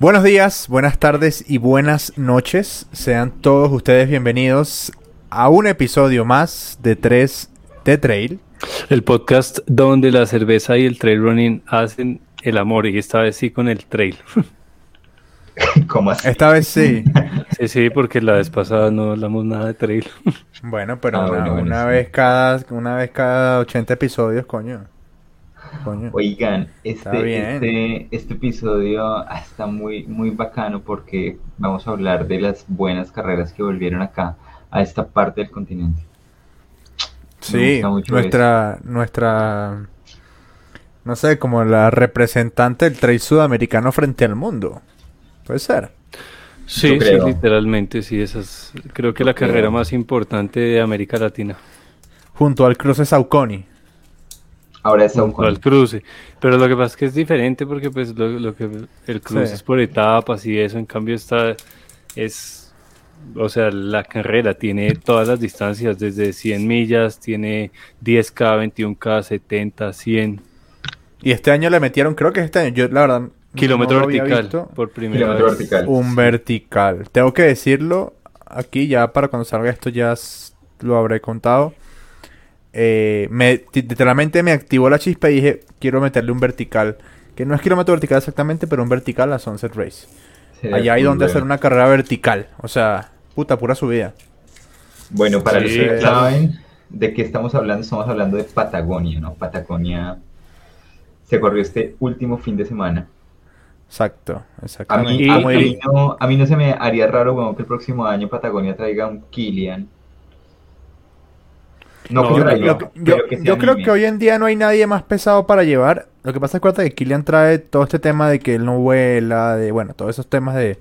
Buenos días, buenas tardes y buenas noches. Sean todos ustedes bienvenidos a un episodio más de 3 de Trail. El podcast donde la cerveza y el trail running hacen el amor y esta vez sí con el trail. ¿Cómo así? Esta vez sí. Sí, sí, porque la vez pasada no hablamos nada de trail. Bueno, pero Ah, una, bueno, bueno, una sí. vez cada una vez cada 80 episodios, coño. Coño. Oigan, este, este, este episodio está muy, muy bacano porque vamos a hablar de las buenas carreras que volvieron acá, a esta parte del continente. Sí, nuestra nuestra no sé, como la representante del trail sudamericano frente al mundo. Puede ser. Sí, sí, literalmente, sí, esa es creo que Yo la carrera más importante de América Latina. Junto al cruce Saucony. Ahora es Junto al cruce. Pero lo que pasa es que es diferente porque pues lo, lo que el cruce Sí. es por etapas y eso, en cambio esta es, o sea, la carrera tiene todas las distancias, desde 100 millas, tiene 10K, 21K, 70, 100, Y este año le metieron, creo que este año, yo la verdad kilómetro no lo había vertical visto. por primera Kilómetro vez. vertical. Un vertical. Tengo que decirlo aquí ya para cuando salga esto ya lo habré contado. Eh, me, literalmente me activó la chispa y dije, quiero meterle un vertical. Que no es kilómetro vertical exactamente, pero un vertical a Sunset Race. Allá hay donde hacer una carrera vertical. O sea, puta, pura subida. Bueno, para los Sí, que claro. saben de qué estamos hablando, estamos hablando de Patagonia, ¿no? Patagonia se corrió este último fin de semana. Exacto, A exactamente. mí, Y- a, Como mí diría- no, a mí no se me haría raro bueno, que el próximo año Patagonia traiga un Kilian. No, yo, yo- pero yo- yo creo que hoy en día no hay nadie más pesado para llevar. Lo que pasa es que, que Killian trae todo este tema de que él no vuela, de bueno, todos esos temas de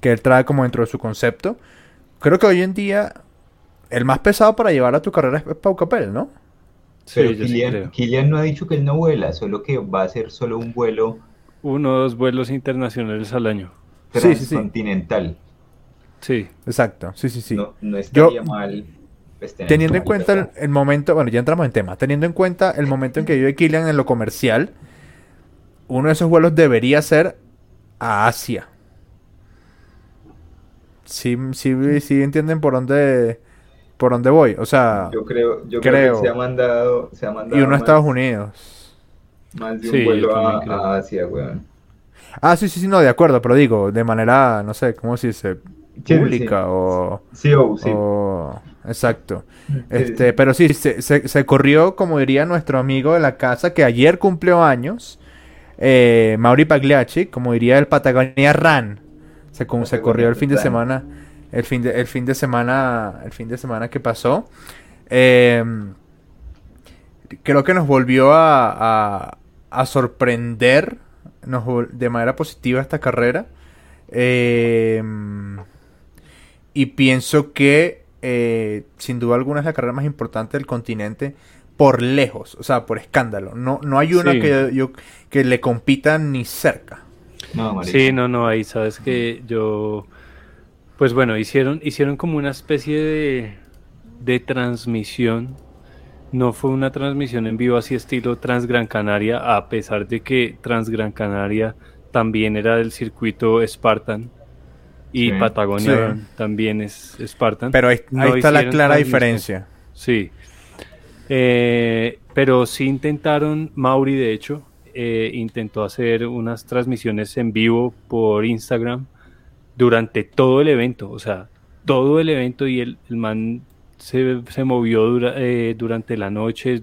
que él trae como dentro de su concepto. Creo que hoy en día el más pesado para llevar a tu carrera es Pau Capel, ¿no? Pero Sí, creo. Kilian no ha dicho que él no vuela, solo que va a ser solo un vuelo Uno o dos vuelos internacionales al año. Sí, sí, sí. transcontinental. Sí. Exacto, sí, sí, sí. No, no estaría Yo- mal. Pues, Teniendo en cuenta el, momento, bueno, ya entramos en tema, teniendo en cuenta el momento en que vive Killian en lo comercial, uno de esos vuelos debería ser a Asia. Sí, sí, sí entienden por dónde, por dónde voy. O sea, Yo creo, yo creo. creo. que se ha mandado, se ha mandado y uno a Estados Unidos. más de un Sí, vuelo a, Asia, weón. Ah, sí, sí, sí, no, de acuerdo, pero digo, de manera, no sé, ¿cómo se dice? Pública sí. o... Sí, oh, sí. o- Exacto. Este, pero sí, se, se- se corrió, como diría nuestro amigo de la casa, que ayer cumplió años, eh, Mauri Pagliacci, como diría el Patagonia Run. Se, con- se corrió el fin de semana, el fin de, el fin de semana, el fin de semana que pasó. Eh, creo que nos volvió a, a- a sorprender nos vol- de manera positiva esta carrera. Eh, y pienso que eh, sin duda alguna es la carrera más importante del continente por lejos, o sea, por escándalo. No, no hay una Sí. que, yo, que le compita ni cerca. No. Sí, no, no, ahí sabes que yo, pues bueno, hicieron, hicieron como una especie de, de transmisión. No fue una transmisión en vivo así estilo Transgran Canaria, a pesar de que Transgran Canaria también era del circuito Spartan y Sí. Patagonia Sí. también es Spartan. Pero ahí, No ahí está la clara diferencia. Sí. Eh, pero sí intentaron, Mauri de hecho, eh, intentó hacer unas transmisiones en vivo por Instagram durante todo el evento, o sea, todo el evento y el, el man se, se movió dura- eh, durante la noche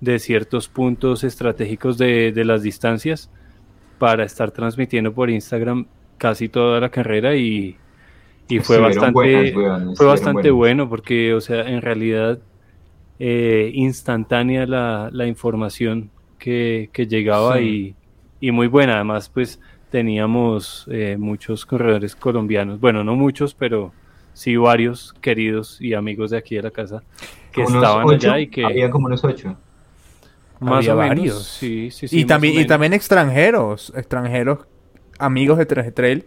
de ciertos puntos estratégicos de, de las distancias para estar transmitiendo por Instagram casi toda la carrera y, y fue bastante buenas, weón, fue bastante buenas. bueno porque, o sea, en realidad eh, instantánea la, la información que, que llegaba Sí. y, y muy buena. Además, pues teníamos eh, muchos corredores colombianos, bueno, no muchos, pero sí varios queridos y amigos de aquí de la casa que estaban ocho, allá y que Había como unos ocho. más Había o menos, varios. sí, sí, sí, y más también, o y también extranjeros, extranjeros, amigos de 3 Trail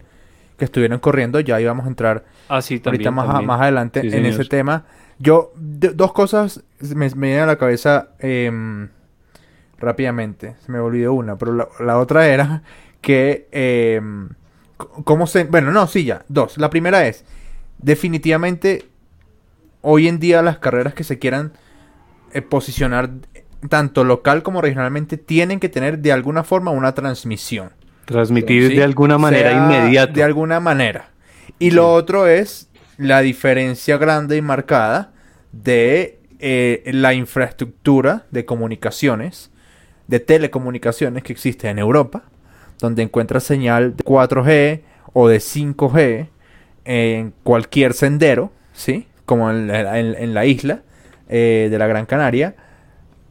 que estuvieron corriendo, ya íbamos a entrar Ah, sí, ahorita más, también. más adelante Sí, en señor. ese tema. Yo, de- dos cosas me, me vienen a la cabeza em, rápidamente. Se me olvidó una, pero la, la otra era que em, ¿Cómo se...? Bueno, no, sí, ya. Dos. La primera es, definitivamente, hoy en día las carreras que se quieran eh, posicionar tanto local como regionalmente tienen que tener de alguna forma una transmisión. Transmitir ¿sí? de alguna manera inmediata. De alguna manera. Y lo otro es la diferencia grande y marcada de eh, la infraestructura de comunicaciones, de telecomunicaciones que existe en Europa, donde encuentras señal de 4G o de 5G en cualquier sendero, ¿sí? Como en, la- en- en la isla eh, de la Gran Canaria,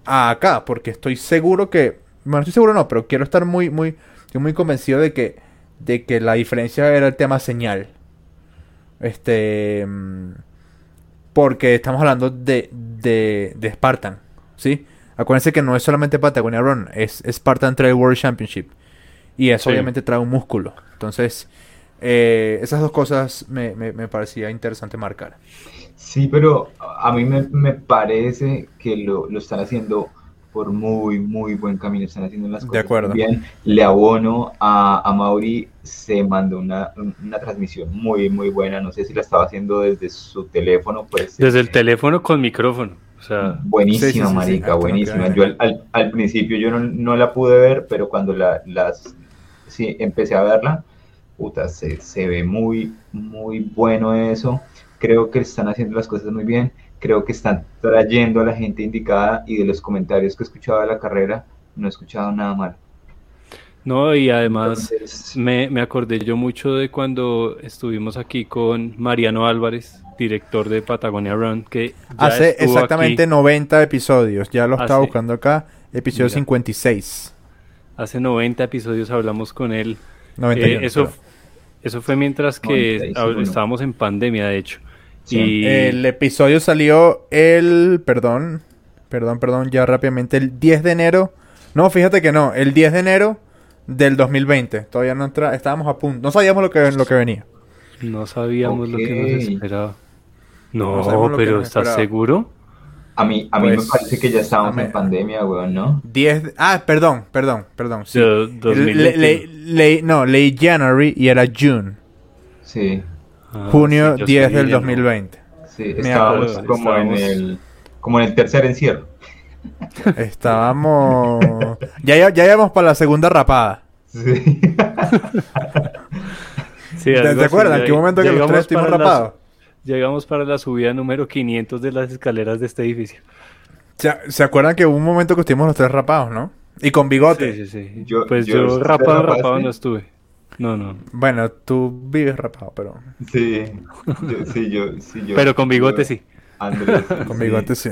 a acá, porque estoy seguro que, bueno, estoy seguro no, pero quiero estar muy, muy, estoy muy convencido de que, de que la diferencia era el tema señal. Este, mm, porque estamos hablando de, de, de Spartan, ¿sí? Acuérdense que no es solamente Patagonia Run, es Spartan Trail World Championship. Y eso Sí. obviamente trae un músculo. Entonces, eh, esas dos cosas me, me, me parecía interesante marcar. Sí, pero a mí me, me parece que lo, lo están haciendo por muy, muy buen camino. Están haciendo las De cosas acuerdo. muy bien. Le abono a, a Mauri, se mandó una, una transmisión muy, muy buena. No sé si la estaba haciendo desde su teléfono, pues. Desde el eh, teléfono con micrófono. O sea, Buenísima, Sí, sí, sí, sí, marica, buenísima. Yo al, al- al principio yo no, no la pude ver, pero cuando la, las sí, empecé a verla, puta, se, se ve muy, muy bueno eso. Creo que están haciendo las cosas muy bien. Creo que están trayendo a la gente indicada y de los comentarios que he escuchado de la carrera, no he escuchado nada mal. no, y además Entonces, me, me acordé yo mucho de cuando estuvimos aquí con Mariano Álvarez, director de Patagonia Run, que ya Hace exactamente aquí 90 episodios, ya lo estaba Hace- buscando acá, episodio Mira. 56. hace 90 episodios hablamos con él. 91, Eh, eso, eso fue mientras que 95, hab- ¿no? estábamos en pandemia, de hecho. Sí. Y El episodio salió el, perdón, perdón, perdón, ya rápidamente, el 10 de enero. No, fíjate que no, el 10 de enero del 2020. Todavía no entra, estábamos a punto, no sabíamos lo que, lo que venía. no sabíamos lo que nos esperaba. No pero ¿estás esperaba. seguro? a mí, a mí Pues, me parece que ya estábamos en pandemia, weón, ¿no? 10, de- ah, perdón, perdón, perdón. Sí. De Le- 2021. le- le- no, leí January y era June. Sí, Ah, junio sí, yo 10 sí, del no. 2020. sí, estábamos acuerdo, como estábamos- en el, como en el tercer encierro. Estábamos. ya, ya, ya íbamos para la segunda rapada. Sí. Sí, ¿Te, te qué momento que los tres estuvimos rapados? Llegamos para la subida número 500 de las escaleras de este edificio. ¿Se, se acuerdan que hubo un momento que estuvimos los tres rapados, no? Y con bigote. Sí, sí, sí. Yo- pues yo- yo, ¿usted rapado, rapaste? rapado no estuve. No, no. Bueno, tú vives rapado, pero. Sí, yo, sí, yo, sí, yo. Pero con bigote yo- sí. Andrés. Con bigote sí.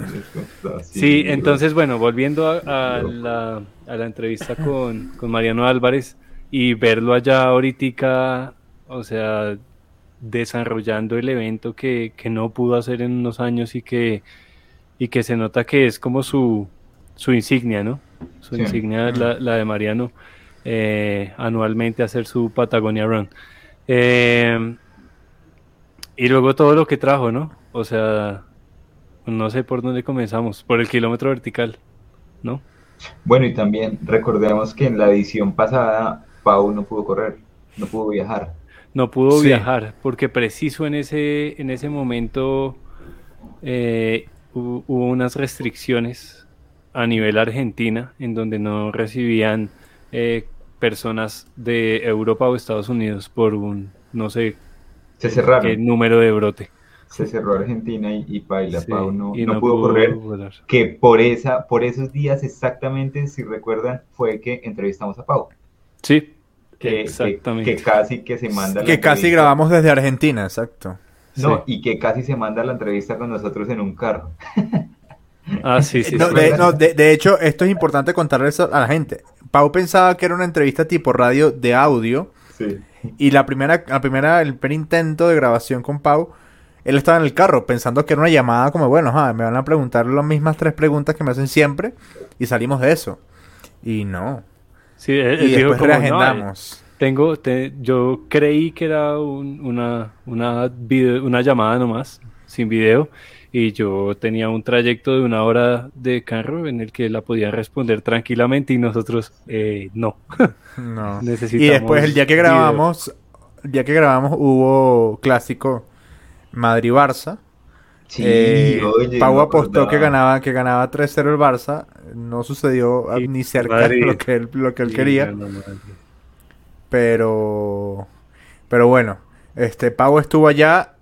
Sí, entonces, bueno, volviendo a, a la, a la entrevista con, con Mariano Álvarez y verlo allá ahorita, o sea, desarrollando el evento que, que no pudo hacer en unos años y que, y que se nota que es como su, su insignia, ¿no? Su Sí. insignia, la, la de Mariano, eh, anualmente hacer su Patagonia Run. Eh, y luego todo lo que trajo, ¿no? O sea, no sé por dónde comenzamos, por el kilómetro vertical, ¿no? Bueno, y también recordemos que en la edición pasada Pau no pudo correr, no pudo viajar. No pudo Sí. viajar porque preciso en ese, en ese momento eh, hu- hubo unas restricciones a nivel Argentina en donde no recibían eh, personas de Europa o Estados Unidos por un no sé Se qué cerraron, número de brote. se cerró Argentina y, y Paila, Sí, Pau no, y no pudo correr. volar. Que por, esa, por esos días exactamente, si recuerdan, fue que entrevistamos a Pau. Sí, Que, exactamente. que casi que se manda la Que casi entrevista. grabamos desde Argentina, exacto. No, Sí. y que casi se manda la entrevista con nosotros en un carro. Ah, sí, sí, No, sí. de, no, de- de hecho, esto es importante contarle eso a la gente. Pau pensaba que era una entrevista tipo radio de audio. Sí. Y la primera, la primera, el primer intento de grabación con Pau, él estaba en el carro pensando que era una llamada como, bueno, ajá, me van a preguntar las mismas tres preguntas que me hacen siempre. Y salimos de eso. Y no. Sí, él- él Y dijo después como, "No, reagendamos. Tengo, te- yo creí que era un- una, una, video- una llamada nomás, sin video, y yo tenía un trayecto de una hora de carro en el que la podía responder tranquilamente y nosotros, eh, no, No. necesitamos Y después el día que video. grabamos, el día que grabamos hubo clásico Madrid-Barça. Sí, Eh, oye, Pau no apostó que ganaba, que ganaba 3-0 el Barça. No sucedió ni cerca de Madrid. lo que él, lo que él Sí, quería. no, no, no. Pero. Pero bueno. Este Pau estuvo allá.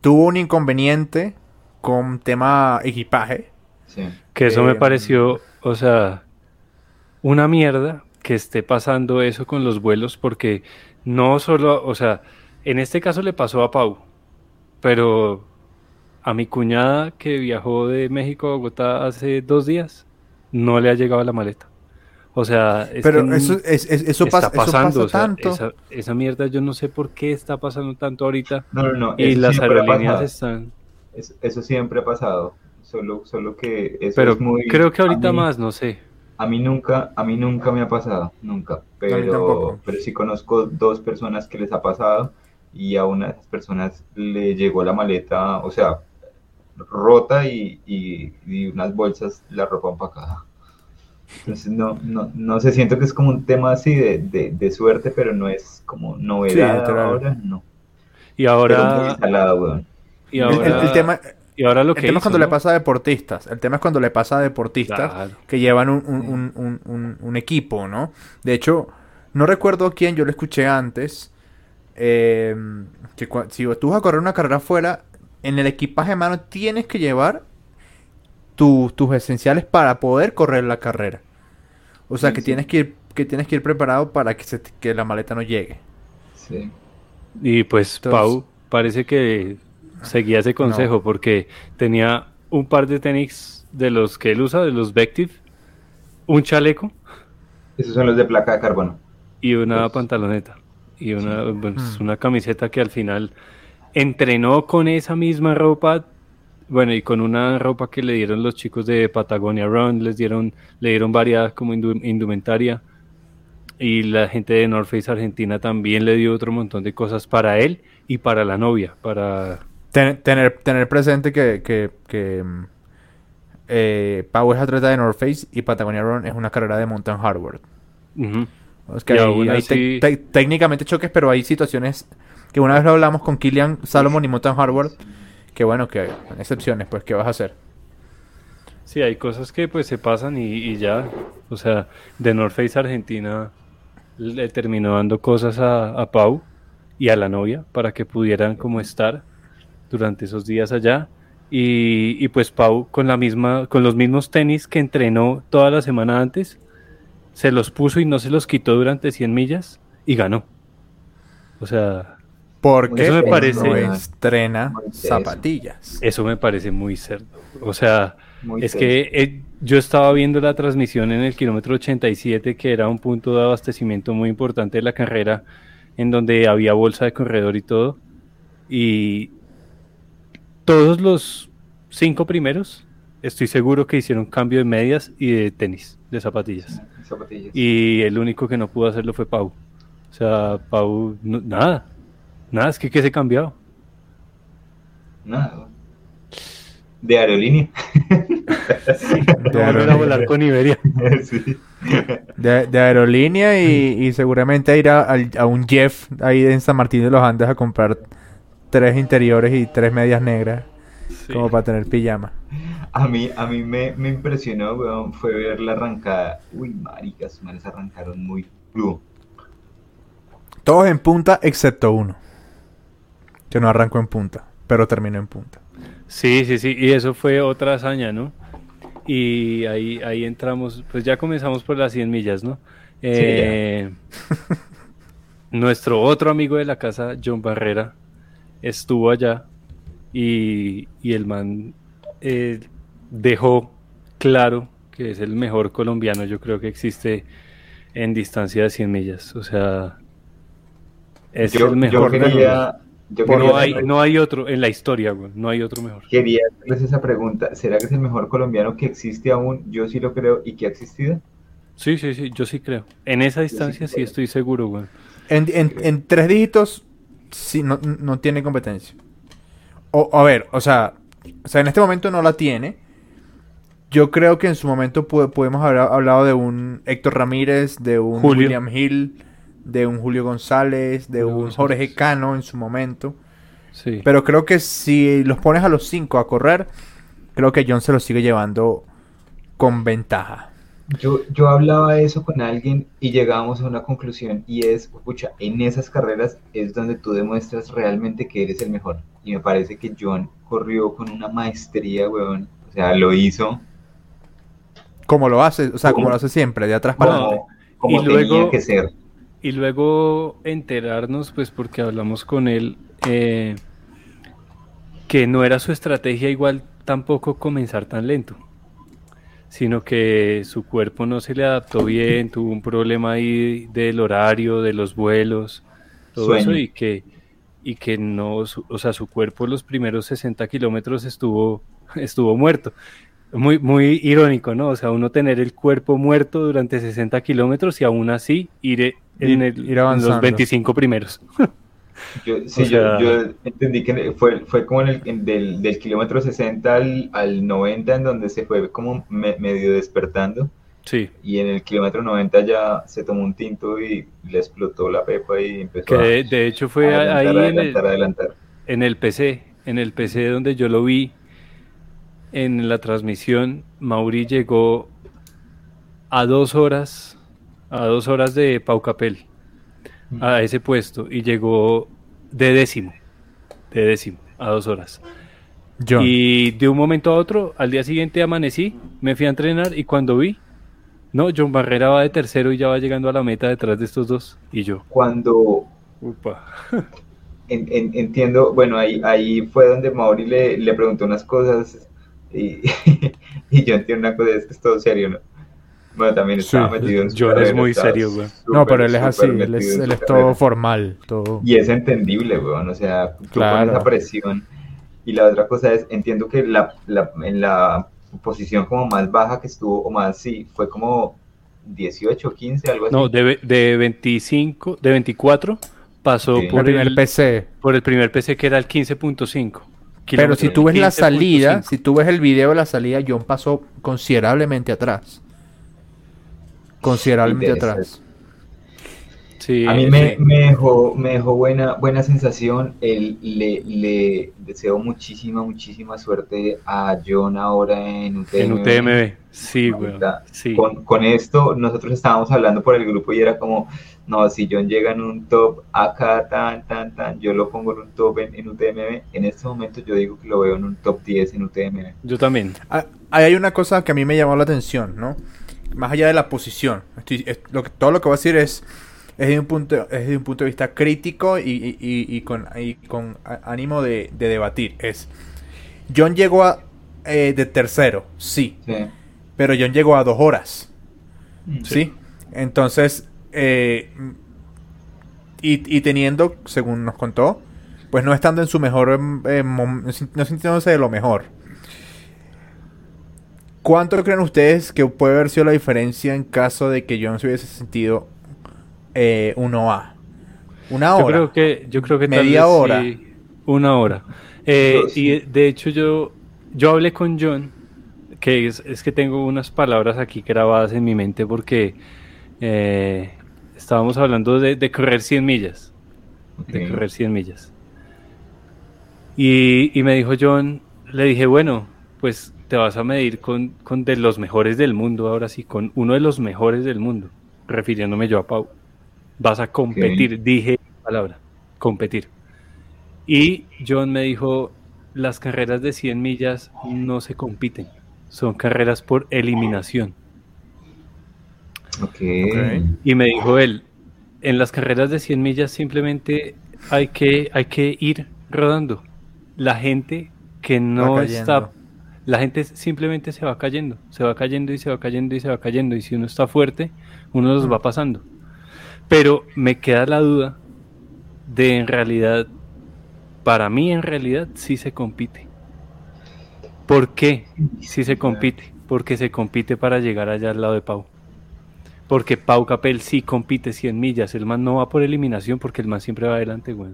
Tuvo un inconveniente con tema equipaje. Sí. Que eso Eh, me pareció, o sea, una mierda que esté pasando eso con los vuelos, porque no solo, o sea, en este caso le pasó a Pau, pero a mi cuñada que viajó de México a Bogotá hace dos días, no le ha llegado la maleta. O sea, es Pero que eso, es- es- eso está pasa, eso pasa pasando, o sea, tanto. esa, esa mierda yo no sé por qué está pasando tanto ahorita No, no, no. y las aerolíneas pasado. están... Eso, eso siempre ha pasado. Solo, solo que eso Pero es muy. creo que ahorita mí- más, no sé. A mí nunca, a mí nunca me ha pasado, nunca. Pero, pero sí conozco dos personas que les ha pasado y a una de esas personas le llegó la maleta, o sea, rota y, y, y unas bolsas la ropa empacada. Entonces no, no, no sé, siento que es como un tema así de, de, de suerte, pero no es como novedad ahora, no. Y Pero muy ahora, salado, weón. Y El- ahora, el, el tema, y ahora lo el que tema es cuando le pasa a deportistas. El tema es cuando le pasa a deportistas Claro. que llevan un, un- un- un- un- un equipo, ¿no? De hecho, no recuerdo a quién yo lo escuché antes. eh, que si tú vas a correr una carrera afuera, en el equipaje mano tienes que llevar tu- tus esenciales para poder correr la carrera. O sea Sí, que sí. tienes que ir, que tienes que ir preparado para que, se, que la maleta no llegue. Sí. Y pues Entonces- Pau parece que seguía ese consejo porque tenía un par de tenis de los que él usa, de los Vective, un chaleco Esos son los de placa de carbono. y una Pues- pantaloneta y una, pues, Hmm. una camiseta que al final entrenó con esa misma ropa, bueno, y con una ropa que le dieron los chicos de Patagonia Run, les dieron, le dieron varias como indu- indumentaria. Y la gente de North Face Argentina también le dio otro montón de cosas para él y para la novia, para Ten- tener, tener presente que, que, que, mm, eh, Pau es atleta de North Face y Patagonia Run es una carrera de mountain hardware. Es que hay, aún hay así- te- te- técnicamente choques, pero hay situaciones que una vez lo hablamos con Killian Salomon y Mountain Hardware, que bueno, que hay excepciones, pues, ¿qué vas a hacer? Sí, hay cosas que pues se pasan y, y ya, o sea, de North Face Argentina le terminó dando cosas a, a Pau y a la novia para que pudieran como estar durante esos días allá y, y pues Pau con la misma, con los mismos tenis que entrenó toda la semana antes, se los puso y no se los quitó durante 100 millas y ganó. O sea, Porque Eso me parece- no estrena zapatillas. eso me parece muy cerdo. O sea, Muy Es que eh, yo estaba viendo la transmisión en el kilómetro 87, que era un punto de abastecimiento muy importante de la carrera, en donde había bolsa de corredor y todo. Y todos los cinco primeros, estoy seguro que hicieron cambio de medias y de tenis, de zapatillas. Zapatillas. Y el único que no pudo hacerlo fue Pau. O sea, Pau, no- nada. Nada, es que ¿qué se cambiado? Nada. De aerolínea. No volver a volar con Iberia. sí. De, de aerolínea y, y seguramente ir a, al- a un Jeff ahí en San Martín de los Andes a comprar tres interiores y tres medias negras como para tener pijama. A mí, a mí me, me impresionó, weón, fue ver la arrancada. Uy, maricas, manes arrancaron muy crudo. Todos en punta excepto uno. Que no arrancó en punta, pero terminó en punta. Sí, sí, sí, y eso fue otra hazaña, ¿no? Y ahí, ahí entramos, pues ya comenzamos por las 100 millas, ¿no? Eh, nuestro otro amigo de la casa, John Barrera, estuvo allá y, y el man eh, dejó claro que es el mejor colombiano, yo creo que existe en distancia de 100 millas, o sea, es yo, el mejor. yo quería, yo no, hay, no hay otro en la historia, güey, no hay otro mejor. quería hacerles esa pregunta. ¿Será que es el mejor colombiano que existe aún? Yo sí lo creo y que ha existido. Sí, sí, sí, yo sí creo. En esa distancia sí estoy seguro, güey. En, en- en tres dígitos, sí, no, no tiene competencia. O, a ver, o sea, o sea, en este momento no la tiene. Yo creo que en su momento podemos haber hablado de un Héctor Ramírez, de un Julio. William Hill, de un Julio González, de Julio un González. Jorge Cano en su momento. Sí. Pero creo que si los pones a los cinco a correr, creo que John se los sigue llevando con ventaja. Yo, yo hablaba de eso con alguien y llegábamos a una conclusión y es, pucha, en esas carreras es donde tú demuestras realmente que eres el mejor. Y me parece que John corrió con una maestría, weón. O sea, lo hizo Como lo hace, o sea, como ¿Cómo? lo hace siempre, de atrás para adelante. como, como Y luego- tenía que ser. Y luego enterarnos, pues porque hablamos con él, eh, que no era su estrategia igual tampoco comenzar tan lento, sino que su cuerpo no se le adaptó bien, tuvo un problema ahí del horario, de los vuelos, todo Sueño. eso, y que, y que no, su- o sea, su cuerpo los primeros 60 kilómetros estuvo, estuvo muerto. Muy, muy irónico, ¿no? O sea, uno tener el cuerpo muerto durante 60 kilómetros y aún así ir en, Ir- el- ir en avanzando. los 25 primeros. Yo, sí, sea- yo, yo entendí que fue, fue como en el, en del, del kilómetro 60 al, al 90 en donde se fue como me- medio despertando. Sí, y en el kilómetro 90 ya se tomó un tinto y le explotó la pepa y empezó que a de, de hecho fue ahí en el, adelantar, en el PC, en el PC donde yo lo vi en la transmisión, Mauri llegó a dos horas, a dos horas de Pau Capel, a ese puesto, y llegó de décimo, de décimo, a dos horas. John. Y de un momento a otro, al día siguiente amanecí, me fui a entrenar y cuando vi, no, John Barrera va de tercero y ya va llegando a la meta detrás de estos dos. Y yo, Cuando upa. en- en- entiendo, bueno, ahí, ahí fue donde Mauri le, le preguntó unas cosas y, y yo entiendo una cosa, es que es todo serio, ¿no? Bueno, también estaba Sí, metido en su John es muy serio, güey. no, pero él es así, él es, él es carrera. todo formal, todo... Y es entendible, weón, o sea, tú Claro. pones esa presión. Y la otra cosa es, entiendo que la, la- en la posición como más baja que estuvo, o más, sí, fue como 18, 15, algo así. No, de, ve- de 25, de 24 pasó Sí. El por, primer el, PC. por el primer PC que era el 15.5. Pero si tú ves la 15.5. salida, si tú ves el video de la salida, John pasó considerablemente atrás. Considerablemente atrás. Sí, A mí me, sí. me dejó, me dejó buena, buena sensación. El, le, le deseo muchísima, muchísima suerte a John ahora en UTM. en UTMB. Sí, güey. Sí. Con, con esto, nosotros estábamos hablando por el grupo y era como, no, si John llega en un top acá, tan, tan, tan, yo lo pongo en un top en, en UTMB. En este momento yo digo que lo veo en un top 10 en UTMB. Yo también. Ah, Ahí hay una cosa que a mí me llamó la atención, ¿no? Más allá de la posición. Estoy- es- lo que- todo lo que voy a decir es, es, de un punto, es desde un punto de vista crítico y, y- y- y con, y con a- ánimo de, de debatir. Es, John llegó a, eh, de tercero, sí, Sí. pero John llegó a dos horas. Sí. ¿Sí? Entonces, eh, y, y teniendo, según nos contó, pues no estando en su mejor, eh, no sintiéndose de lo mejor. ¿Cuánto creen ustedes que puede haber sido la diferencia en caso de que John se hubiese sentido eh, 1A? Una Yo hora. creo que, yo creo que tal Media vez hora. sí, una hora. Eh, Yo sí. y de hecho yo, yo hablé con John, que es, es que tengo unas palabras aquí grabadas en mi mente porque eh, estábamos hablando de, de correr 100 millas, de correr 100 millas. Y, y me dijo John, le dije, bueno, pues te vas a medir con, con de los mejores del mundo, ahora sí, con uno de los mejores del mundo, refiriéndome yo a Pau. Vas a competir, dije la palabra, competir. Y John me dijo, las carreras de 100 millas no se compiten, son carreras por eliminación. Ok. Ok. Y me dijo él, en las carreras de 100 millas simplemente hay que, hay que ir rodando. La gente que no está. La gente simplemente se va cayendo, se va cayendo y se va cayendo y se va cayendo. Y si uno está fuerte, uno los va pasando. Pero me queda la duda de en realidad, para mí en realidad sí se compite. ¿Por qué sí se compite? Porque se compite para llegar allá al lado de Pau. Porque Pau Capel sí compite 100 millas. El man no va por eliminación porque el man siempre va adelante, güey.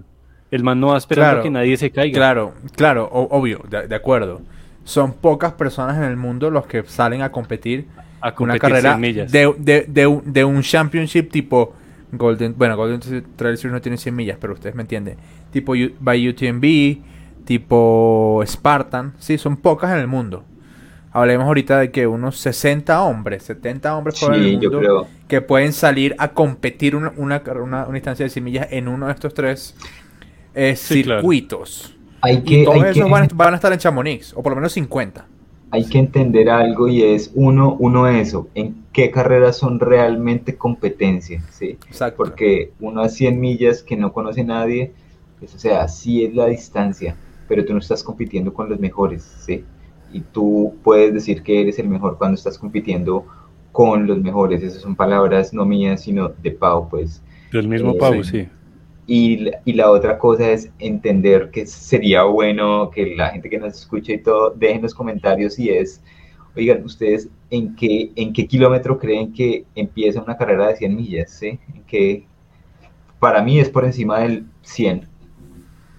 El man no va esperando Claro. a que nadie se caiga. Claro, claro, obvio, de, de acuerdo. Son pocas personas en el mundo los que salen a competir A una carrera 100 millas. de, de, de un- de un championship tipo Golden, bueno, Golden Trail Series no tiene 100 millas, pero ustedes me entienden. Tipo U- by UTMB, tipo Spartan, sí, son pocas en el mundo. Hablemos ahorita de que unos 60 hombres, 70 hombres por el Sí, yo mundo creo. que pueden salir a competir una, una, una, una instancia de 100 millas en uno de estos tres eh, Sí, claro. Hay Y que, todos hay esos que- van, van a estar en Chamonix, o por lo menos 50. hay que entender algo y es uno, uno eso, en qué carreras son realmente competencia, ¿sí? Exacto. Porque uno a 100 millas que no conoce nadie, pues, o sea, sí es la distancia, pero tú no estás compitiendo con los mejores, ¿sí? Y tú puedes decir que eres el mejor cuando estás compitiendo con los mejores, esas son palabras no mías, sino de Pau, pues. Del mismo Eh, Pau, sí. sí. Y, la- y la otra cosa es entender que sería bueno que la gente que nos escuche y todo dejen los comentarios y es, oigan, ustedes en qué, en qué kilómetro creen que empieza una carrera de 100 millas, ¿sí? ¿En qué? Para mí es por encima del 100.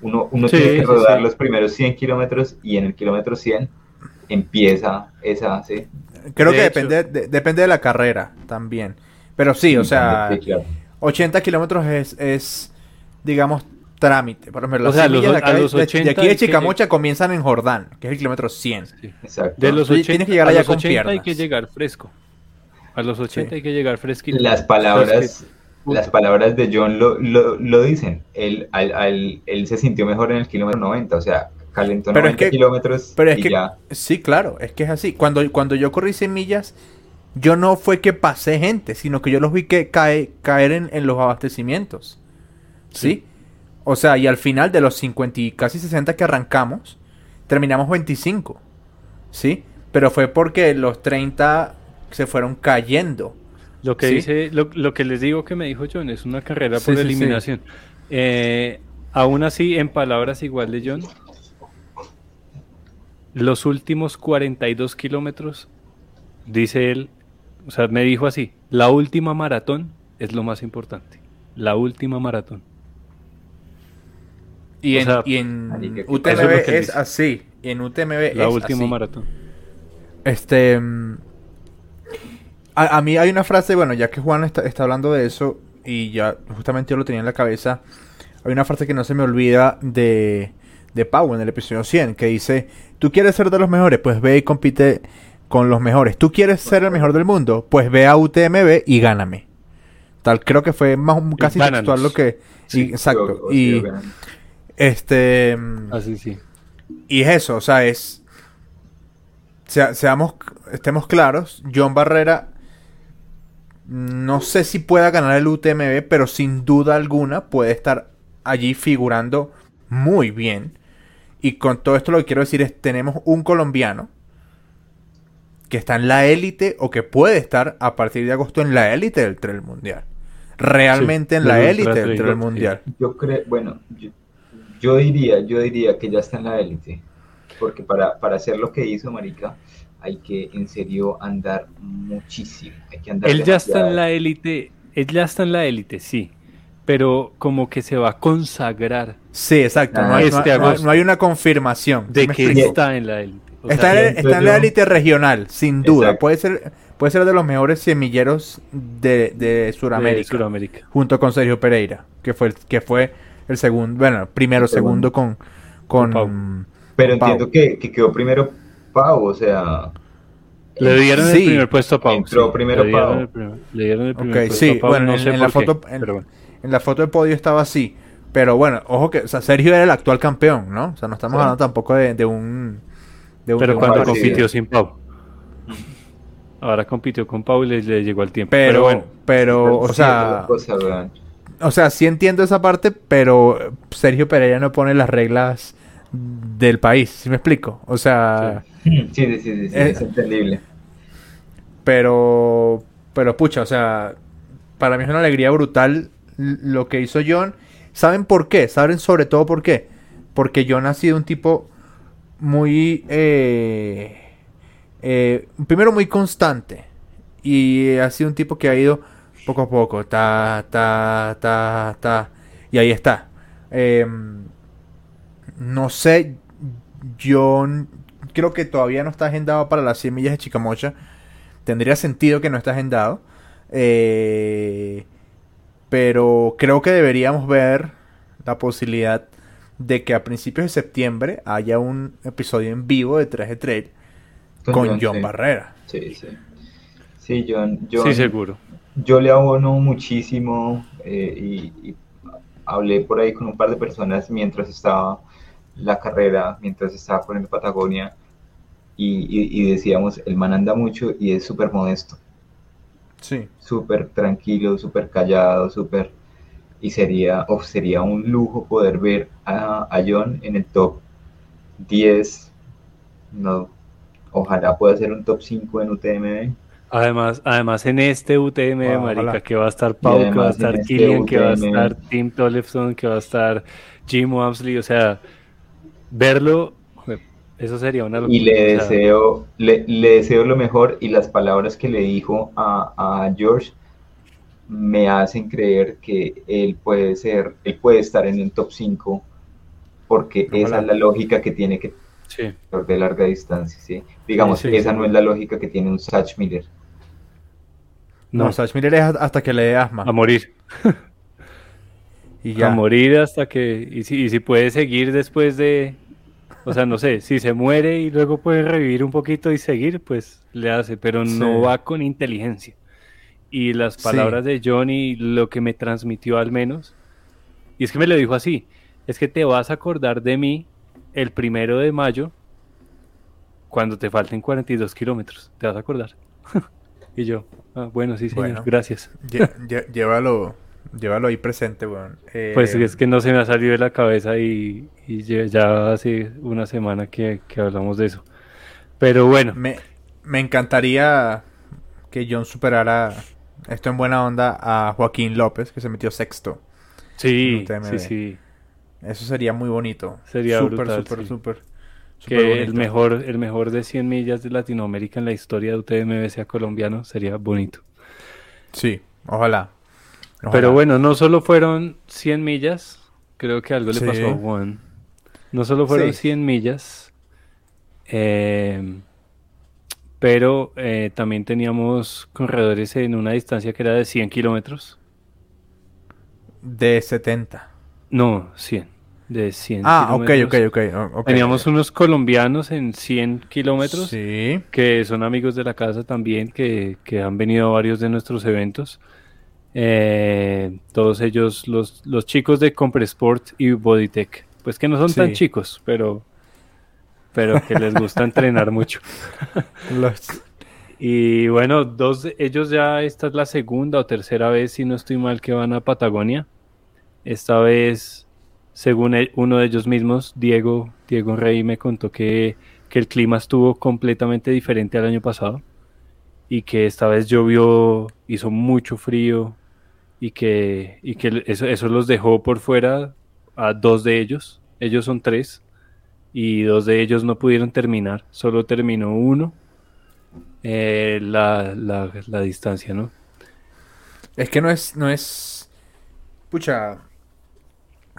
Uno, uno Sí, tiene que rodar sí. los primeros 100 kilómetros y en el kilómetro 100 empieza esa, ¿sí? Creo De que hecho- depende, de- depende de la carrera también. Pero sí, o sea, Sí, claro. 80 kilómetros es, es, digamos, trámite. Por ejemplo, las O sea, 100 los- de, a acá los de- de 80 aquí de hay que Chicamocha comienzan en Jordán, que es el kilómetro 100. sí. Exacto. De los Tú 80, tienes que llegar a allá los con 80 hay piernas. que llegar fresco. A los 80 Sí. hay que llegar fresquito. Las palabras, las palabras de John lo, lo, lo dicen. Él, al- al- él se sintió mejor en el kilómetro 90, o sea, calentó Pero es 90 que- kilómetros Pero es y que, ya. sí, claro, es que es así. Cuando, cuando yo corrí 100 millas, yo no fue que pasé gente, sino que yo los vi que cae, caer en, en los abastecimientos. ¿Sí? O sea, y al final de los 50 y casi 60 que arrancamos, terminamos 25. ¿Sí? Pero fue porque los 30 se fueron cayendo. Lo que Sí. dice, lo, lo que les digo que me dijo John es una carrera Sí, por eliminación. Eh, aún así, en palabras igual de John, los últimos 42 kilómetros, dice él, o sea, me dijo así, la última maratón es lo más importante. La última maratón. Y O en, sea, y en marica, ¿qué UTMB es así. Y en UTMB La es última así. maratón. Este. mm, A, a mí hay una frase, bueno, ya que Juan está, está hablando de eso, y ya justamente yo lo tenía en la cabeza. Hay una frase que no se me olvida de, de Pau en el episodio 100, que dice: Tú quieres ser de los mejores, pues ve y compite con los mejores. Tú quieres ser el mejor del mundo, pues ve a UTMB y gáname. Tal, creo que fue más casi Gánanos. textual lo que. Sí, y- exacto. O- o- y este. mm, Así sí. y es eso, o sea, es. sea- seamos, estemos claros, John Barrera. No sé si pueda ganar el UTMB, pero sin duda alguna puede estar allí figurando muy bien. Y con todo esto lo que quiero decir es, tenemos un colombiano que está en la élite o que puede estar a partir de agosto en la élite del trail mundial. Realmente Sí, en la élite del trail, mundial. Yo creo, bueno, yo, yo diría, yo diría que ya está en la élite, porque para, para hacer lo que hizo Marica, hay que en serio andar muchísimo, hay que andar Él ya está en la élite, él ya está en la élite, sí. Pero como que se va a consagrar Sí, exacto. No hay, este no hay- no una confirmación. ¿sí de que explico? está en la élite. O Está, sea, en, está en la élite regional, sin duda. Exacto. Puede ser, puede ser de los mejores semilleros de, de de Sudamérica. Junto con Sergio Pereira, que fue el, que fue el segundo, bueno, primero, El segundo segundo. con, con, Con Pero Pau. entiendo que, que quedó primero Pau, o sea... Le dieron Sí. el primer puesto a Pau. Entró sí. primero le dieron Pau. primer- le dieron el primer puesto sí, a Pau, bueno, no en- sé en la qué, foto- en- pero bueno. en la foto de podio estaba así. Pero bueno, ojo que, o sea, Sergio era el actual campeón, ¿no? O sea, no estamos Sí. hablando tampoco de, de un... De un Pero de un cuando partido. compitió sin Pau. Ahora compitió con Pau y le, le llegó el tiempo. Pero, bueno, pero, o sea, cosa. O sea, sí entiendo esa parte, pero Sergio Pereira no pone las reglas del país, ¿sí me explico? O sea, Sí, sí, sí, sí, sí, Eh, es entendible. pero, pero pucha, o sea, para mí es una alegría brutal lo que hizo John. ¿Saben por qué? ¿Saben sobre todo por qué? Porque John ha sido un tipo muy, eh, eh, primero muy constante y ha sido un tipo que ha ido poco a poco, ta, ta, ta, ta, y ahí está. Em, no sé, yo creo que todavía no está agendado para las 100 millas de Chicamocha. Tendría sentido que no está agendado. Eh, Pero creo que deberíamos ver la posibilidad de que a principios de septiembre haya un episodio en vivo de 3 de Trail con, John, Barrera. Sí, sí. Sí, John, sí, seguro. Yo le abono muchísimo eh, y, hablé por ahí con un par de personas mientras estaba la carrera, mientras estaba poniendo Patagonia y, y decíamos, el man anda mucho y es súper modesto. Sí. Súper tranquilo, súper callado, súper y sería, sería un lujo poder ver a, John en el top 10. No, ojalá pueda ser un top 5 en UTMB. Además, además en este UTM, marica, que va a estar Pau, que va a estar este Killian, que va a estar Tim Tollefson, que va a estar Jim Wamsley, o sea, verlo, eso sería una locura. Y le deseo, le, deseo lo mejor y las palabras que le dijo a, a George me hacen creer que él puede ser, él puede estar en el top 5 porque esa es la lógica que tiene que sí. de larga distancia, ¿sí? Digamos, esa no es la lógica que tiene un Satch Miller. No, no Satch Miller es hasta que le dé asma. A morir. y ya. A morir hasta que... Y si, y si puede seguir después de... O sea, no sé, si se muere y luego puede revivir un poquito y seguir, pues le hace, pero no va con inteligencia y las palabras de Johnny, lo que me transmitió al menos, y es que me lo dijo así, es que te vas a acordar de mí el primero de mayo cuando te falten 42 kilómetros, te vas a acordar. y yo, ah, bueno, sí, señor, gracias. llévalo, llévalo ahí presente, weón. pues es que no se me ha salido de la cabeza y, ya hace una semana que, hablamos de eso. Pero bueno. Me, me encantaría que John superara esto en buena onda a Joaquín López, que se metió sexto. Sí, sí, sí. Eso sería muy bonito. Sería súper, súper, súper. Que el mejor, el mejor de 100 millas de Latinoamérica en la historia de UTMB sea colombiano, sería bonito. Sí, ojalá. Pero bueno, no solo fueron 100 millas, creo que algo le pasó a Juan. No solo fueron 100 millas, eh, pero eh, también teníamos corredores en una distancia que era de 100 kilómetros. De 70. No, 100. De 100 Ah, ok, ok, ok. Teníamos unos colombianos en 100 kilómetros. Sí. Que son amigos de la casa también, que, han venido a varios de nuestros eventos. Eh, todos ellos, los, los chicos de Compresport y Bodytech. Pues que no son tan chicos, pero pero que les gusta entrenar mucho. Y bueno, dos ellos ya, esta es la segunda o tercera vez, si no estoy mal, que van a Patagonia. Esta vez, según e, uno de ellos mismos, Diego, Diego Rey me contó que, que el clima estuvo completamente diferente al año pasado y que esta vez llovió, hizo mucho frío y que, y que eso, eso los dejó por fuera a dos de ellos. Ellos son tres y dos de ellos no pudieron terminar, solo terminó uno eh, la, la, distancia, ¿no? Es que no es, no es, pucha,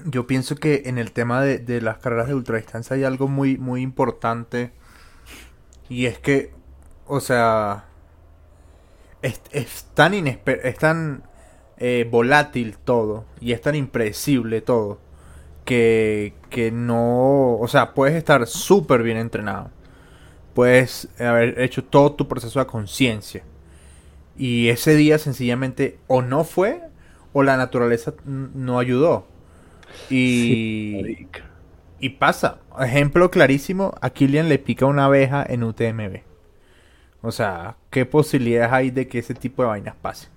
yo pienso que en el tema de, las carreras de ultradistancia hay algo muy, muy importante y es que, o sea, es, tan, es tan eh, volátil todo y es tan impredecible todo que, que no, o sea, puedes estar súper bien entrenado. Puedes haber hecho todo tu proceso a conciencia. Y ese día sencillamente o no fue o la naturaleza no ayudó. Y, y pasa. Ejemplo clarísimo, a Killian le pica una abeja en UTMB. O sea, ¿qué posibilidades hay de que ese tipo de vainas pase?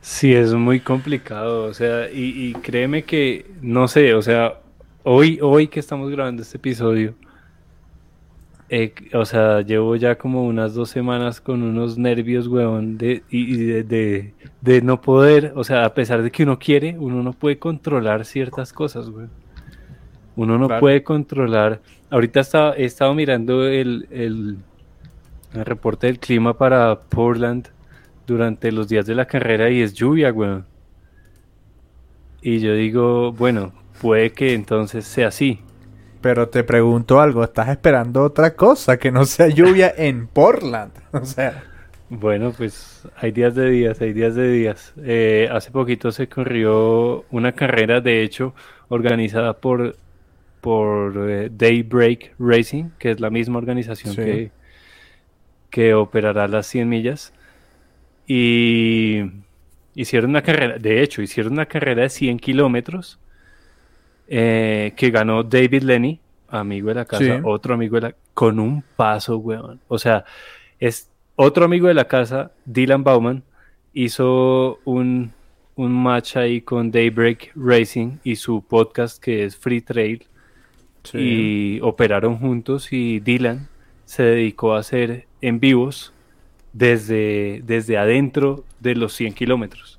Sí, es muy complicado, o sea, y, créeme que, no sé, o sea, hoy, hoy que estamos grabando este episodio, eh, o sea, llevo ya como unas dos semanas con unos nervios, weón, de, y, de, de, no poder, o sea, a pesar de que uno quiere, uno no puede controlar ciertas cosas, weón. Uno no puede controlar. Ahorita he estado mirando el, el, el reporte del clima para Portland durante los días de la carrera y es lluvia, weón. Y yo digo, bueno, puede que entonces sea así. Pero te pregunto algo, ¿estás esperando otra cosa que no sea lluvia en Portland? O sea. Bueno, pues hay días de días, hay días de días. Eh, hace poquito se corrió una carrera, de hecho, organizada por, por eh, Daybreak Racing, que es la misma organización Sí. que, que operará las 100 millas. Y hicieron una carrera, de hecho, hicieron una carrera de 100 kilómetros eh, que ganó David Lenny, amigo de la casa, Sí. otro amigo de la con un paso, weón. O sea, es otro amigo de la casa, Dylan Bauman, hizo un, un match ahí con Daybreak Racing y su podcast que es Free Trail y operaron juntos y Dylan se dedicó a hacer en vivos desde, desde adentro de los 100 kilómetros.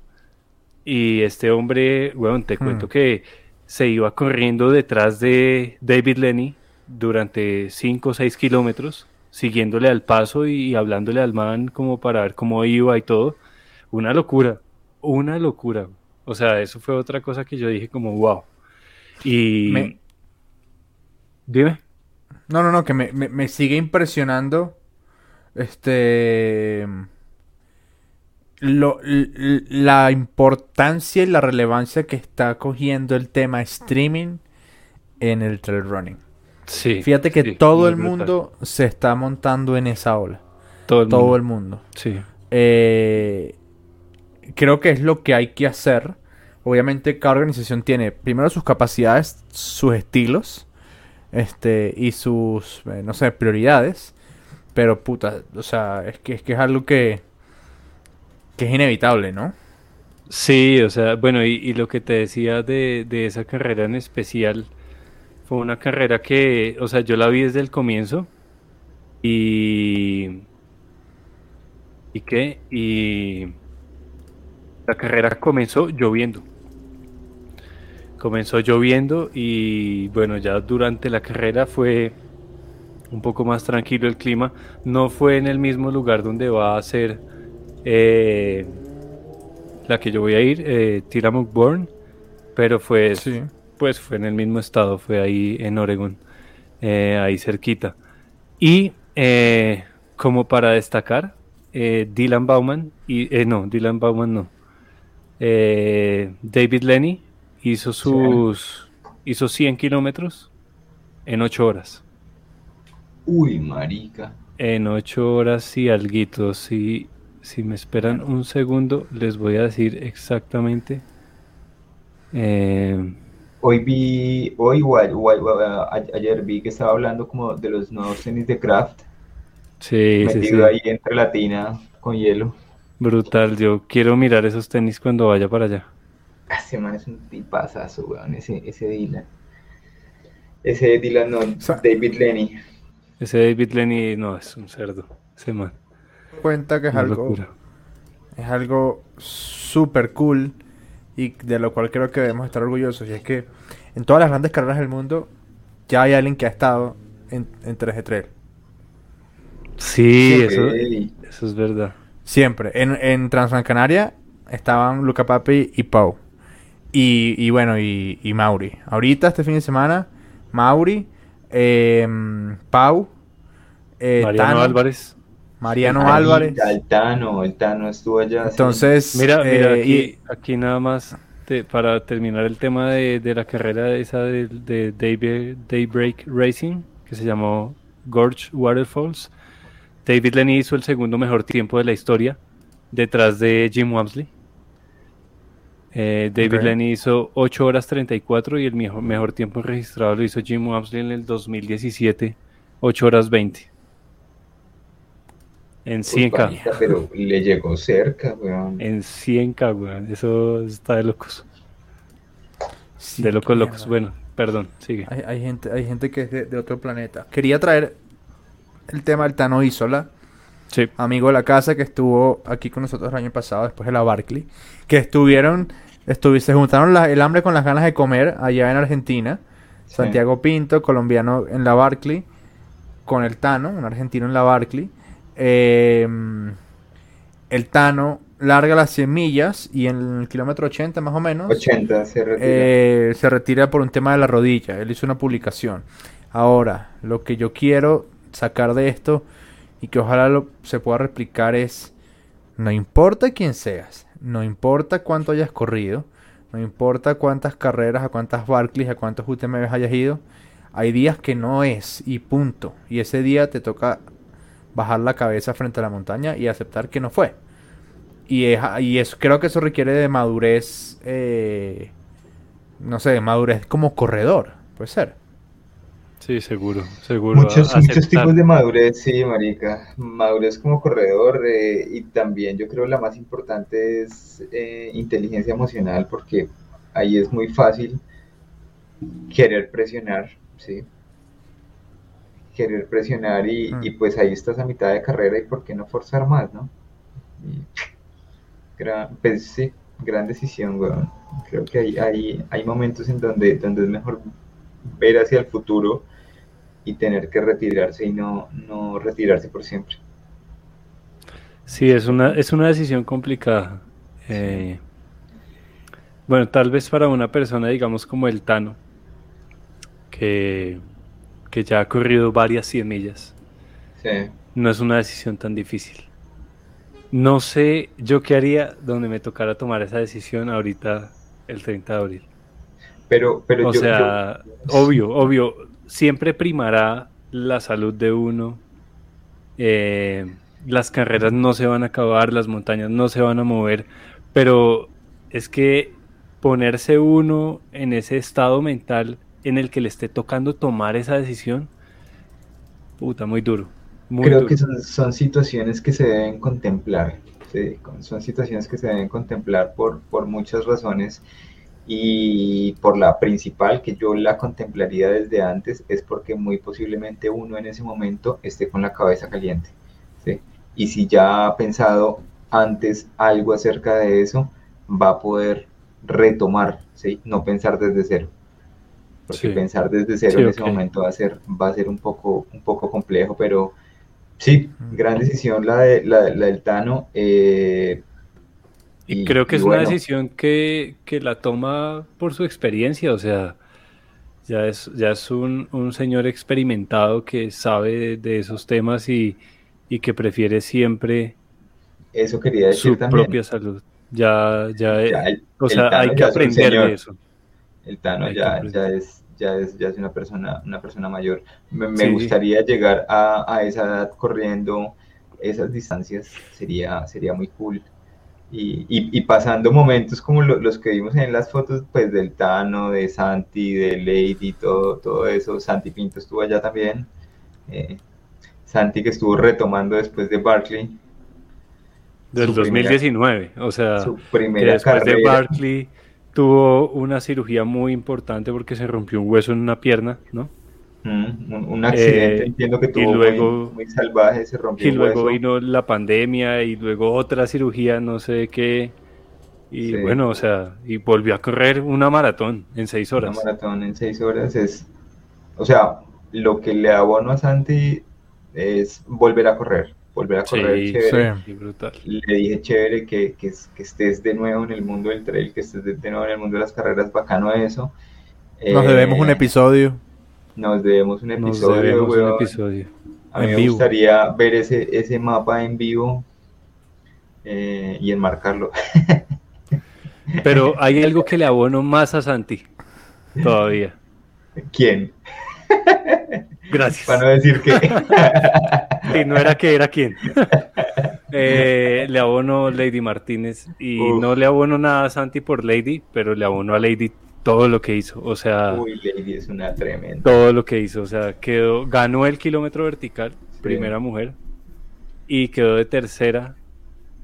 Y este hombre, bueno, te Hmm. cuento que se iba corriendo detrás de David Lenny durante 5 o 6 kilómetros, siguiéndole al paso y hablándole al man como para ver cómo iba y todo. Una locura, una locura. O sea, eso fue otra cosa que yo dije como, wow. Y... Me- Dime. No, no, no, que me, me- me sigue impresionando. Este. Lo- la importancia y la relevancia que está cogiendo el tema streaming en el trail running. Sí. Fíjate que sí, todo el brutal. mundo se está montando en esa ola. Todo el Todo mundo. el mundo. Sí. Eh, creo que es lo que hay que hacer. Obviamente cada organización tiene primero sus capacidades, sus estilos, este, y sus, eh, no sé, prioridades. Pero puta, o sea, es que es, que es algo que, que es inevitable, ¿no? Sí, o sea, bueno, y, lo que te decía de, de esa carrera en especial fue una carrera que, o sea, yo la vi desde el comienzo y... ¿Y qué? Y la carrera comenzó lloviendo. Comenzó lloviendo y bueno, ya durante la carrera fue un poco más tranquilo el clima. No fue en el mismo lugar donde va a ser eh, la que yo voy a ir, eh, Tillamook Burn, pero fue, Sí. pues fue en el mismo estado, fue ahí en Oregon, eh, ahí cerquita. Y eh, como para destacar, eh, Dylan Bauman, y, eh, no, Dylan Bauman no, eh, David Lenny hizo sus, hizo 100 kilómetros en 8 horas. Uy, marica. En 8 horas y alguito. Si, si me esperan un segundo, les voy a decir exactamente. Eh, Hoy vi, hoy ayer vi que estaba hablando como de los nuevos tenis de craft, sí, sí, metido sí. ahí entre la tina con hielo. Brutal. Yo quiero mirar esos tenis cuando vaya para allá. Ese man es un tipazazo, weón, ese, ese Dylan. Ese Dylan no, sea- David Lenny. Ese David Lenny no es un cerdo. Ese man. Cuenta que es Una algo, locura. es algo súper cool y de lo cual creo que debemos estar orgullosos. Y es que en todas las grandes carreras del mundo ya hay alguien que ha estado en, en 3G Trail. Sí, eso, eso es verdad. Siempre. En, en Transgran Canaria estaban Luca Papi y Pau. Y, y bueno, y, y Mauri. Ahorita, este fin de semana, Mauri, em, Pau, eh, Mariano Tano, Álvarez. Mariano Álvarez. El Tano, el Tano estuvo allá. sí. Entonces, Mira, mira, eh, aquí, y- aquí nada más te- para terminar el tema de, de la carrera esa de, de Daybreak, Daybreak Racing, que se llamó Gorge Waterfalls. David Lenny hizo el segundo mejor tiempo de la historia, detrás de Jim Wamsley. Eh, David Ok. Lenny hizo 8 horas 34 y el mejor, mejor tiempo registrado lo hizo Jim Wamsley en el 2017, 8 horas 20. En 100K. marica, pero le llegó cerca, weón. En 100k, weón. Eso está de locos. sí, De locos, locos. Bueno, perdón, sigue. Hay, hay gente, hay gente que es de, de otro planeta. Quería traer el tema del Tano Isola, Sí, amigo de la casa que estuvo aquí con nosotros el año pasado después de la Barclay, que estuvieron, estuvi- se juntaron la- el hambre con las ganas de comer allá en Argentina. Sí. Santiago Pinto, colombiano en la Barclay, con el Tano, un argentino en la Barclay. Eh, el Tano larga las 100 millas y en el kilómetro 80 más o menos 80 se retira. eh, se retira por un tema de la rodilla. Él hizo una publicación. Ahora, lo que yo quiero sacar de esto y que ojalá lo- se pueda replicar es No importa quién seas, no importa cuánto hayas corrido, no importa cuántas carreras, a cuántas Barclays, a cuántos UTMBs hayas ido, hay días que no es y punto. Y ese día te toca bajar la cabeza frente a la montaña y aceptar que no fue. Y, es, y creo que eso requiere de madurez, eh, no sé, de madurez como corredor, puede ser. Sí, seguro, seguro. Muchos, muchos tipos de madurez, sí, marica. Madurez como corredor eh, y también yo creo la más importante es eh, inteligencia emocional porque ahí es muy fácil querer presionar, ¿sí? Querer presionar y, y, pues ahí estás a mitad de carrera y por qué no forzar más, ¿no? Y, gran, pues sí, gran decisión, weón. Creo que hay, hay, hay momentos en donde, donde es mejor ver hacia el futuro y tener que retirarse y no, no retirarse por siempre. Sí, es una, es una decisión complicada. Eh, bueno, tal vez para una persona, digamos, como el Tano, que, que ya ha corrido varias 100 millas, sí. no es una decisión tan difícil. No sé yo qué haría donde me tocara tomar esa decisión ahorita el 30 de abril. Pero, pero o yo, sea, yo... obvio, obvio, siempre primará la salud de uno. Eh, las carreras no se van a acabar, las montañas no se van a mover, pero es que ponerse uno en ese estado mental en el que le esté tocando tomar esa decisión, puta, muy duro. Muy Creo duro. que son, son, situaciones que se deben contemplar, ¿sí? son situaciones que se deben contemplar por, por muchas razones y por la principal que yo la contemplaría desde antes es porque muy posiblemente uno en ese momento esté con la cabeza caliente. ¿sí? Y si ya ha pensado antes algo acerca de eso, va a poder retomar, ¿sí? no pensar desde cero. Porque sí. pensar desde cero sí, en ese okay. momento va a ser, va a ser un, poco, un poco complejo, pero sí, gran decisión la, de, la, la del Tano. Eh, y, y, creo que y es bueno. una decisión que, que, la toma por su experiencia, o sea, ya es, ya es un, un señor experimentado que sabe de, de esos temas y, y, que prefiere siempre eso quería decir su también. propia salud. Ya, ya, ya el, o sea, hay que aprender de eso. El Tano ya, ya, es, ya, es, ya es una persona, una persona mayor. Me, me sí. gustaría llegar a, a, esa edad corriendo esas distancias, sería, sería muy cool. Y, y, y, pasando momentos como lo, los que vimos en las fotos, pues del Tano, de Santi, de Lady, todo, todo eso. Santi Pinto estuvo allá también. Eh, Santi que estuvo retomando después de Barkley. Del 2019, primera, o sea, su primera después carrera. de Barkley tuvo una cirugía muy importante porque se rompió un hueso en una pierna, ¿no? Mm, un, un, accidente, eh, entiendo que tuvo y luego, muy, muy, salvaje, se rompió Y luego hueso. vino la pandemia y luego otra cirugía, no sé qué. Y sí. bueno, o sea, y volvió a correr una maratón en seis horas. Una maratón en seis horas es, o sea, lo que le abono a Santi es volver a correr, volver a correr sí, chévere. Sí, brutal. Le dije chévere que, que, que, estés de nuevo en el mundo del trail, que estés de, de nuevo en el mundo de las carreras, bacano eso. Nos eh, debemos un episodio. Nos debemos un episodio. Nos debemos un episodio. A mí en me vivo. gustaría ver ese, ese mapa en vivo eh, y enmarcarlo. Pero hay algo que le abono más a Santi todavía. ¿Quién? Gracias. Para no decir que. y no era que era quién. Eh, le abono Lady Martínez y Uf. no le abono nada a Santi por Lady, pero le abono a Lady todo lo que hizo, o sea, Uy, Lady es una tremenda. Todo lo que hizo, o sea, quedó ganó el kilómetro vertical, sí. primera mujer y quedó de tercera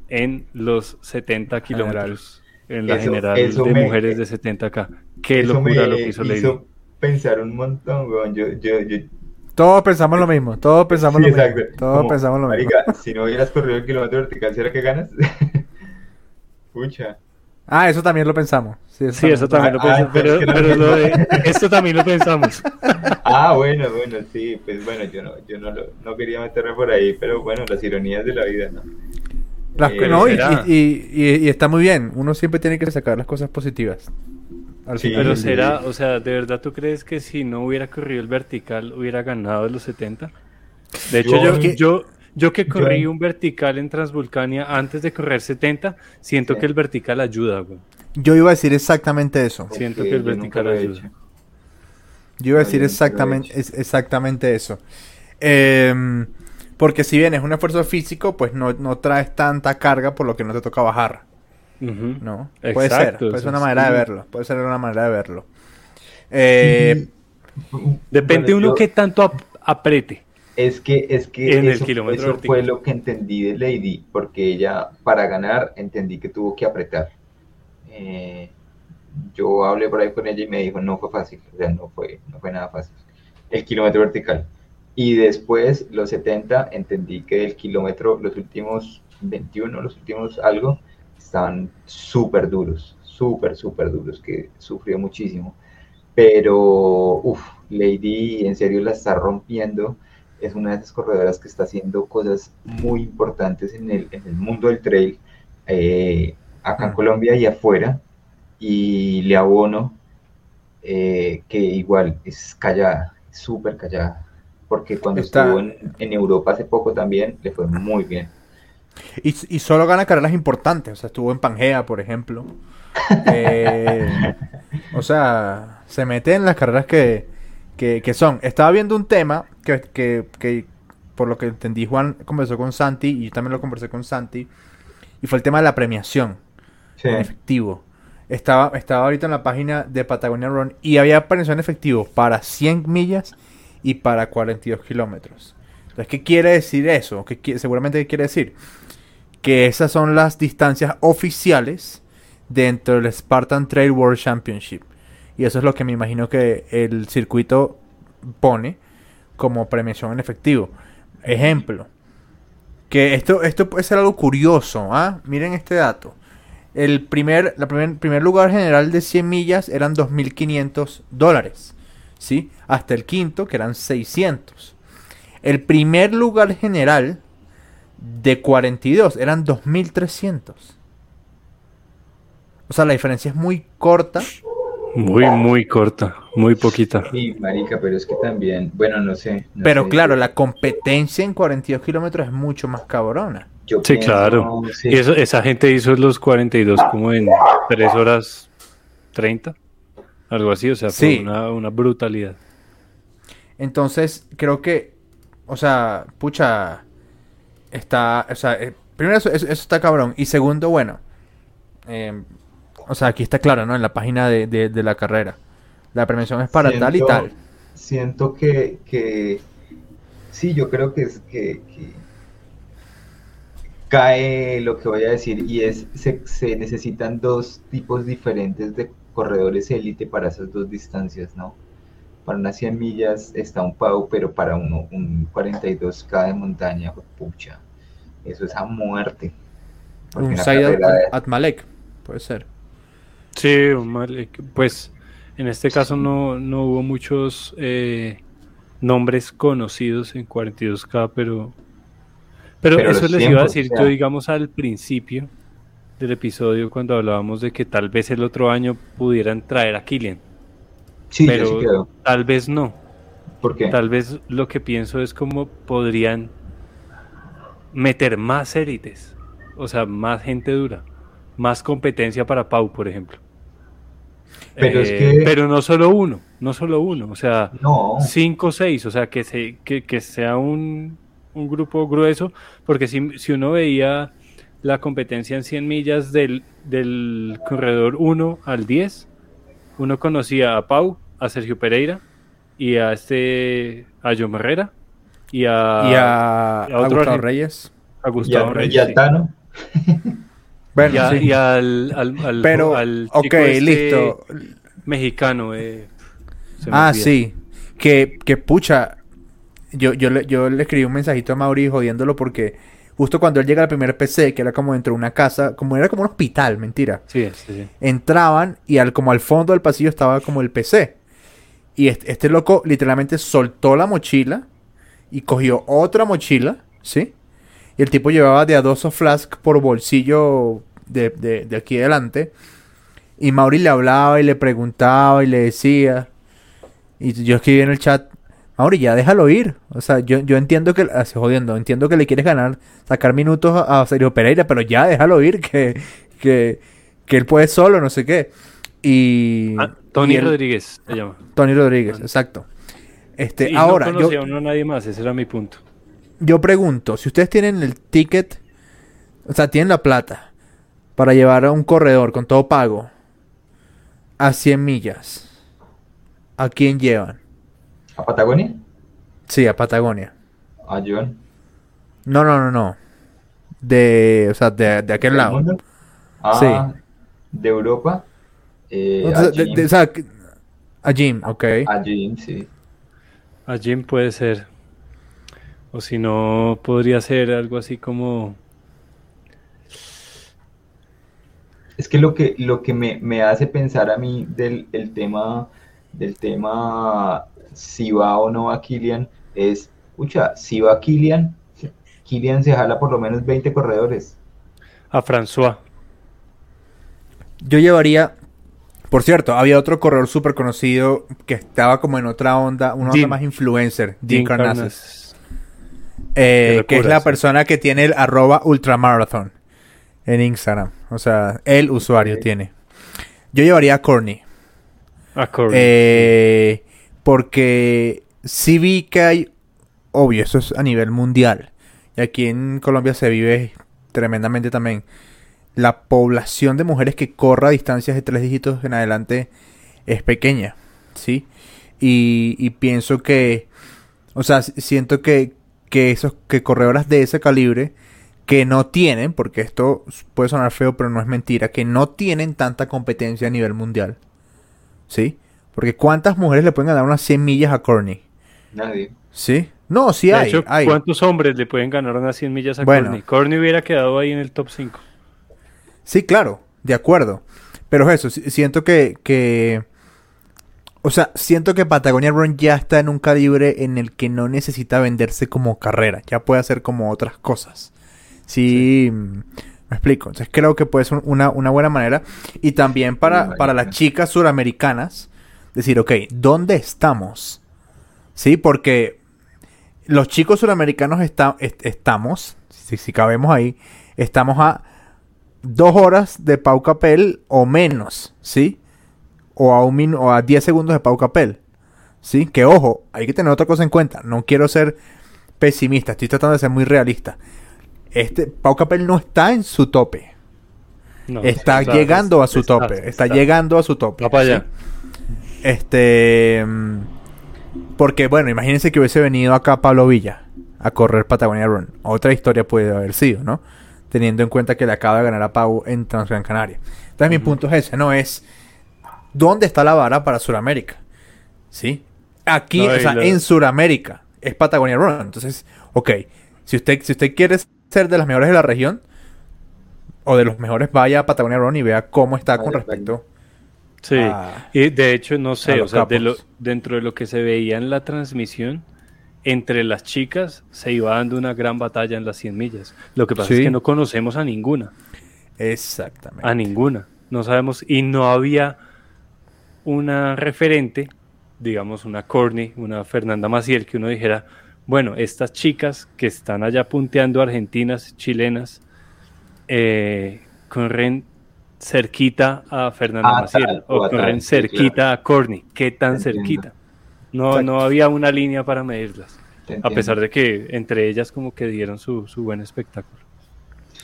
en los 70 kilómetros en la eso, general eso de me, mujeres de 70k. Qué locura lo que hizo Lady. Hizo pensar un montón, weón. Yo, yo, yo, todos pensamos lo mismo, todos pensamos sí, lo exacto. mismo. Todos Como, pensamos lo marica, mismo. si no hubieras corrido el kilómetro vertical, ¿será que ganas? Pucha. Ah, eso también lo pensamos. Sí, eso, sí, eso también, lo pensamos. Ah, pero, pero, pero lo de, esto también lo pensamos. ah, bueno, bueno, sí. Pues bueno, yo no, yo no, lo, no quería meterme por ahí, pero bueno, las ironías de la vida, ¿no? Las, eh, no, y, y, y, y, está muy bien. Uno siempre tiene que sacar las cosas positivas. Sí, pero será, o sea, ¿de verdad tú crees que si no hubiera corrido el vertical hubiera ganado los 70? De hecho, yo, yo, yo, Yo que corrí un vertical en Transvulcania antes de correr 70, siento que el vertical ayuda, güey. Yo iba a decir exactamente eso. Siento que el vertical ayuda. Yo iba a decir exactamente, exactamente eso. Em, porque si bien es un esfuerzo físico, pues no, no, traes tanta carga por lo que no te toca bajar. ¿No? puede ser, puede ser una manera de verlo. Puede ser una manera de verlo. Eh, Depende uno que tanto apriete. Es que, es que en eso, el eso fue lo que entendí de Lady, porque ella para ganar entendí que tuvo que apretar. Eh, yo hablé por ahí con ella y me dijo, no fue fácil, o sea, no fue, no fue nada fácil. El kilómetro vertical. Y después, los 70, entendí que el kilómetro, los últimos 21, los últimos algo, estaban súper duros, súper, súper duros, que sufrió muchísimo. Pero, uff, Lady en serio la está rompiendo. Es una de esas corredoras que está haciendo cosas muy importantes en el, en el mundo del trail, eh, acá en Colombia y afuera y le abono eh, que igual es callada, súper callada, porque cuando estuvo en, Europa hace poco también le fue muy bien. Y, y, solo gana carreras importantes, o sea, estuvo en Pangea, por ejemplo. Eh, o sea, se mete en las carreras que, que, son. Estaba viendo un tema que, que, por lo que entendí, Juan conversó con Santi y yo también lo conversé con Santi, y fue el tema de la premiación en efectivo. Estaba, estaba ahorita en la página de Patagonia Run y había premiación efectivo para 100 millas y para 42 kilómetros. Entonces, ¿qué quiere decir eso? ¿Qué, seguramente, ¿qué quiere decir? Que esas son las distancias oficiales dentro del Spartan Trail World Championship. Y eso es lo que me imagino que el circuito pone como premiación en efectivo. Ejemplo. Que esto, esto puede ser algo curioso. ¿ah? Miren este dato. El primer, la primer, primer lugar general de 100 millas eran 2.500 dólares. ¿sí? Hasta el quinto, que eran 600. El primer lugar general de 42 eran 2.300. O sea, la diferencia es muy corta. Muy, muy corta, muy poquita. Sí, marica, pero es que también, bueno, no sé. pero claro, la competencia en 42 kilómetros es mucho más cabrona sí, claro. Y eso, esa gente hizo los 42 como en 3 horas 30, algo así, o sea, fue una, brutalidad. Entonces, creo que, o sea, pucha, está, o sea, eh, primero eso, está cabrón. Y segundo, bueno, em, o sea, aquí está claro, ¿no? En la página de, la carrera. La premiación es para tal y tal. Siento que, que sí, yo creo que es que cae lo que voy a decir y es se, se necesitan dos tipos diferentes de corredores élite para esas dos distancias, ¿no? Para unas 100 millas está un Pau, pero para uno, un 42K de montaña, pucha, eso es a muerte. Un Said Atmalek, puede ser. Sí, Malek, pues en este caso no, no hubo muchos eh, nombres conocidos en 42K, pero pero, eso les iba a decir yo, digamos, al principio del episodio, cuando hablábamos de que tal vez el otro año pudieran traer a Killian. Sí, pero tal vez no. ¿Por qué? Tal vez lo que pienso es como podrían meter más élites, o sea, más gente dura, más competencia para Pau, por ejemplo. Pero, es eh, que... pero no solo uno, no solo uno, o sea, cinco o seis, o sea, que, se, que, que sea un, un grupo grueso, porque si, si uno veía la competencia en 100 millas del, del corredor 1 al 10, uno conocía a Pau, a Sergio Pereira y a este a John Herrera y a, Gustavo Reyes. A Gustavo Reyes. Y a Tano. bueno, y, al, al, Pero, al ok, este listo. Mexicano. Eh, ah, sí. Que, que pucha, yo, yo, le, yo le escribí un mensajito a Mauri jodiéndolo porque justo cuando él llega al primer PC, que era como dentro de una casa, como era como un hospital, mentira. Sí, sí, Entraban y al, como al fondo del pasillo estaba como el PC. Y este, este, loco literalmente soltó la mochila y cogió otra mochila, ¿sí? Y el tipo llevaba de a dos flask por bolsillo de, de, de aquí adelante. Y Mauri le hablaba y le preguntaba y le decía. Y yo escribí en el chat, Mauri, ya déjalo ir. O sea, yo, yo entiendo que, así jodiendo, entiendo que le quieres ganar, sacar minutos a, a Sergio Pereira, pero ya déjalo ir, que, que, que él puede solo, no sé qué. Y. Ah, Tony y él- Rodríguez se llama. Tony Rodríguez, exacto. Este, Sí, ahora, no yo, conocía a uno a nadie más, ese era mi punto. yo pregunto, si ustedes tienen el ticket, o sea, tienen la plata para llevar a un corredor con todo pago a 100 millas, ¿a quién llevan? ¿A Patagonia? Sí, a Patagonia. ¿A John? No, no, no, no. De, o sea, de, de aquel ¿Del lado. mundo? Ah, de Europa. Eh, O a sea, de- Jim. de- o sea, a Jim, ok. A Jim, sí. A Jim puede ser. O si no, podría ser algo así como. Es que lo que, lo que me, me hace pensar a mí del el tema, del tema si va o no va Kilian es, escucha, si va Kilian, Kilian se jala por lo menos 20 corredores. A François. Yo llevaría, por cierto, había otro corredor súper conocido que estaba como en otra onda, una onda más influencer, Jim Jim Carnazes. Carnas. Eh, que es la persona que tiene el arroba ultramarathon en Instagram. O sea, el usuario tiene. Yo llevaría a Corny. A. Eh, porque sí vi que hay, obvio, eso es a nivel mundial. Y aquí en Colombia se vive tremendamente también. La población de mujeres que corra a distancias de tres dígitos en adelante es pequeña, ¿sí? Y, y pienso que, o sea, siento que, que esos, que corredoras de ese calibre, que no tienen, porque esto puede sonar feo, pero no es mentira, que no tienen tanta competencia a nivel mundial. ¿Sí? Porque ¿cuántas mujeres le pueden ganar unas 100 millas a Corny? Nadie. ¿Sí? No, sí de hay, hecho, hay. ¿cuántos hombres le pueden ganar unas 100 millas a Bueno. Corny? Corny hubiera quedado ahí en el top 5. Sí, claro, de acuerdo. Pero eso, si- siento que, que... O sea, siento que Patagonia Run ya está en un calibre en el que no necesita venderse como carrera. Ya puede hacer como otras cosas. Sí, mm, me explico. Entonces creo que puede ser una, una buena manera. Y también para, para las chicas suramericanas, decir, ok, ¿dónde estamos? Sí, porque los chicos suramericanos está- est- estamos, si, si cabemos ahí, estamos a dos horas de Pau Capel o menos, ¿sí? O a, un o a 10 segundos de Pau Capel, ¿sí? Que ojo, hay que tener otra cosa en cuenta. No quiero ser pesimista, estoy tratando de ser muy realista. Este, Pau Capel no está en su tope. No, está llegando a su está- tope. Está, está. llegando a su tope. Va para ¿sí? allá. Este. mm, Porque, bueno, imagínense que hubiese venido acá Pablo Villa a correr Patagonia Run. Otra historia puede haber sido, ¿no? Teniendo en cuenta que le acaba de ganar a Pau en Transgran Canaria. Entonces, mi punto es ese, ¿no? Es. ¿Dónde está la vara para Sudamérica? ¿Sí? Aquí, No, o sea, lo- en Sudamérica es Patagonia Run. Entonces, ok. Si usted, si usted quiere ser de las mejores de la región, o de los mejores, vaya a Patagonia Run y vea cómo está con respecto. Sí, y de hecho, no sé, o sea, de lo- capos. dentro de lo que se veía en la transmisión, entre las chicas se iba dando una gran batalla en las 100 millas. Lo que pasa Sí. es que no conocemos a ninguna, Exactamente. a ninguna. No sabemos, y no había una referente, digamos, una Corny, una Fernanda Maciel, que uno dijera, bueno, estas chicas que están allá punteando, argentinas, chilenas, eh, corren cerquita a Fernanda Ah, Maciel tal, o tal, corren sí, cerquita claro. a Corny. ¿Qué tan Entiendo. cerquita? No, Exacto. no había una línea para medirlas, a pesar de que entre ellas como que dieron su, su buen espectáculo.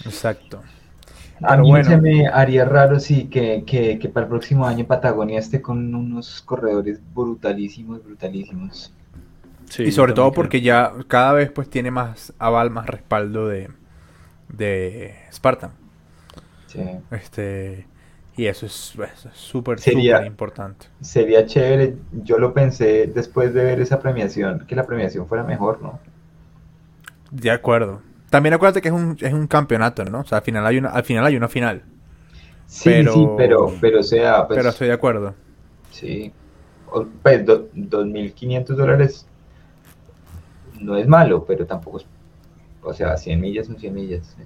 Exacto. A mí bueno. se me haría raro, sí, que, que, que para el próximo año Patagonia esté con unos corredores brutalísimos, brutalísimos. Sí, y sobre todo porque ya cada vez pues tiene más aval, más respaldo de, de Spartan. Sí. Este, y eso es eso es súper, Sería- súper importante. Sería chévere, yo lo pensé después de ver esa premiación, que la premiación fuera mejor, ¿no? De acuerdo. También acuérdate que es un, es un campeonato, ¿no? O sea, al final hay una, al final hay una final. Sí, Pero- sí, pero, pero sea, pues, pero estoy de acuerdo. sí, O- pues do- 2.500 dólares no es malo, pero tampoco es, o sea, 100 millas son 100 millas. ¿eh?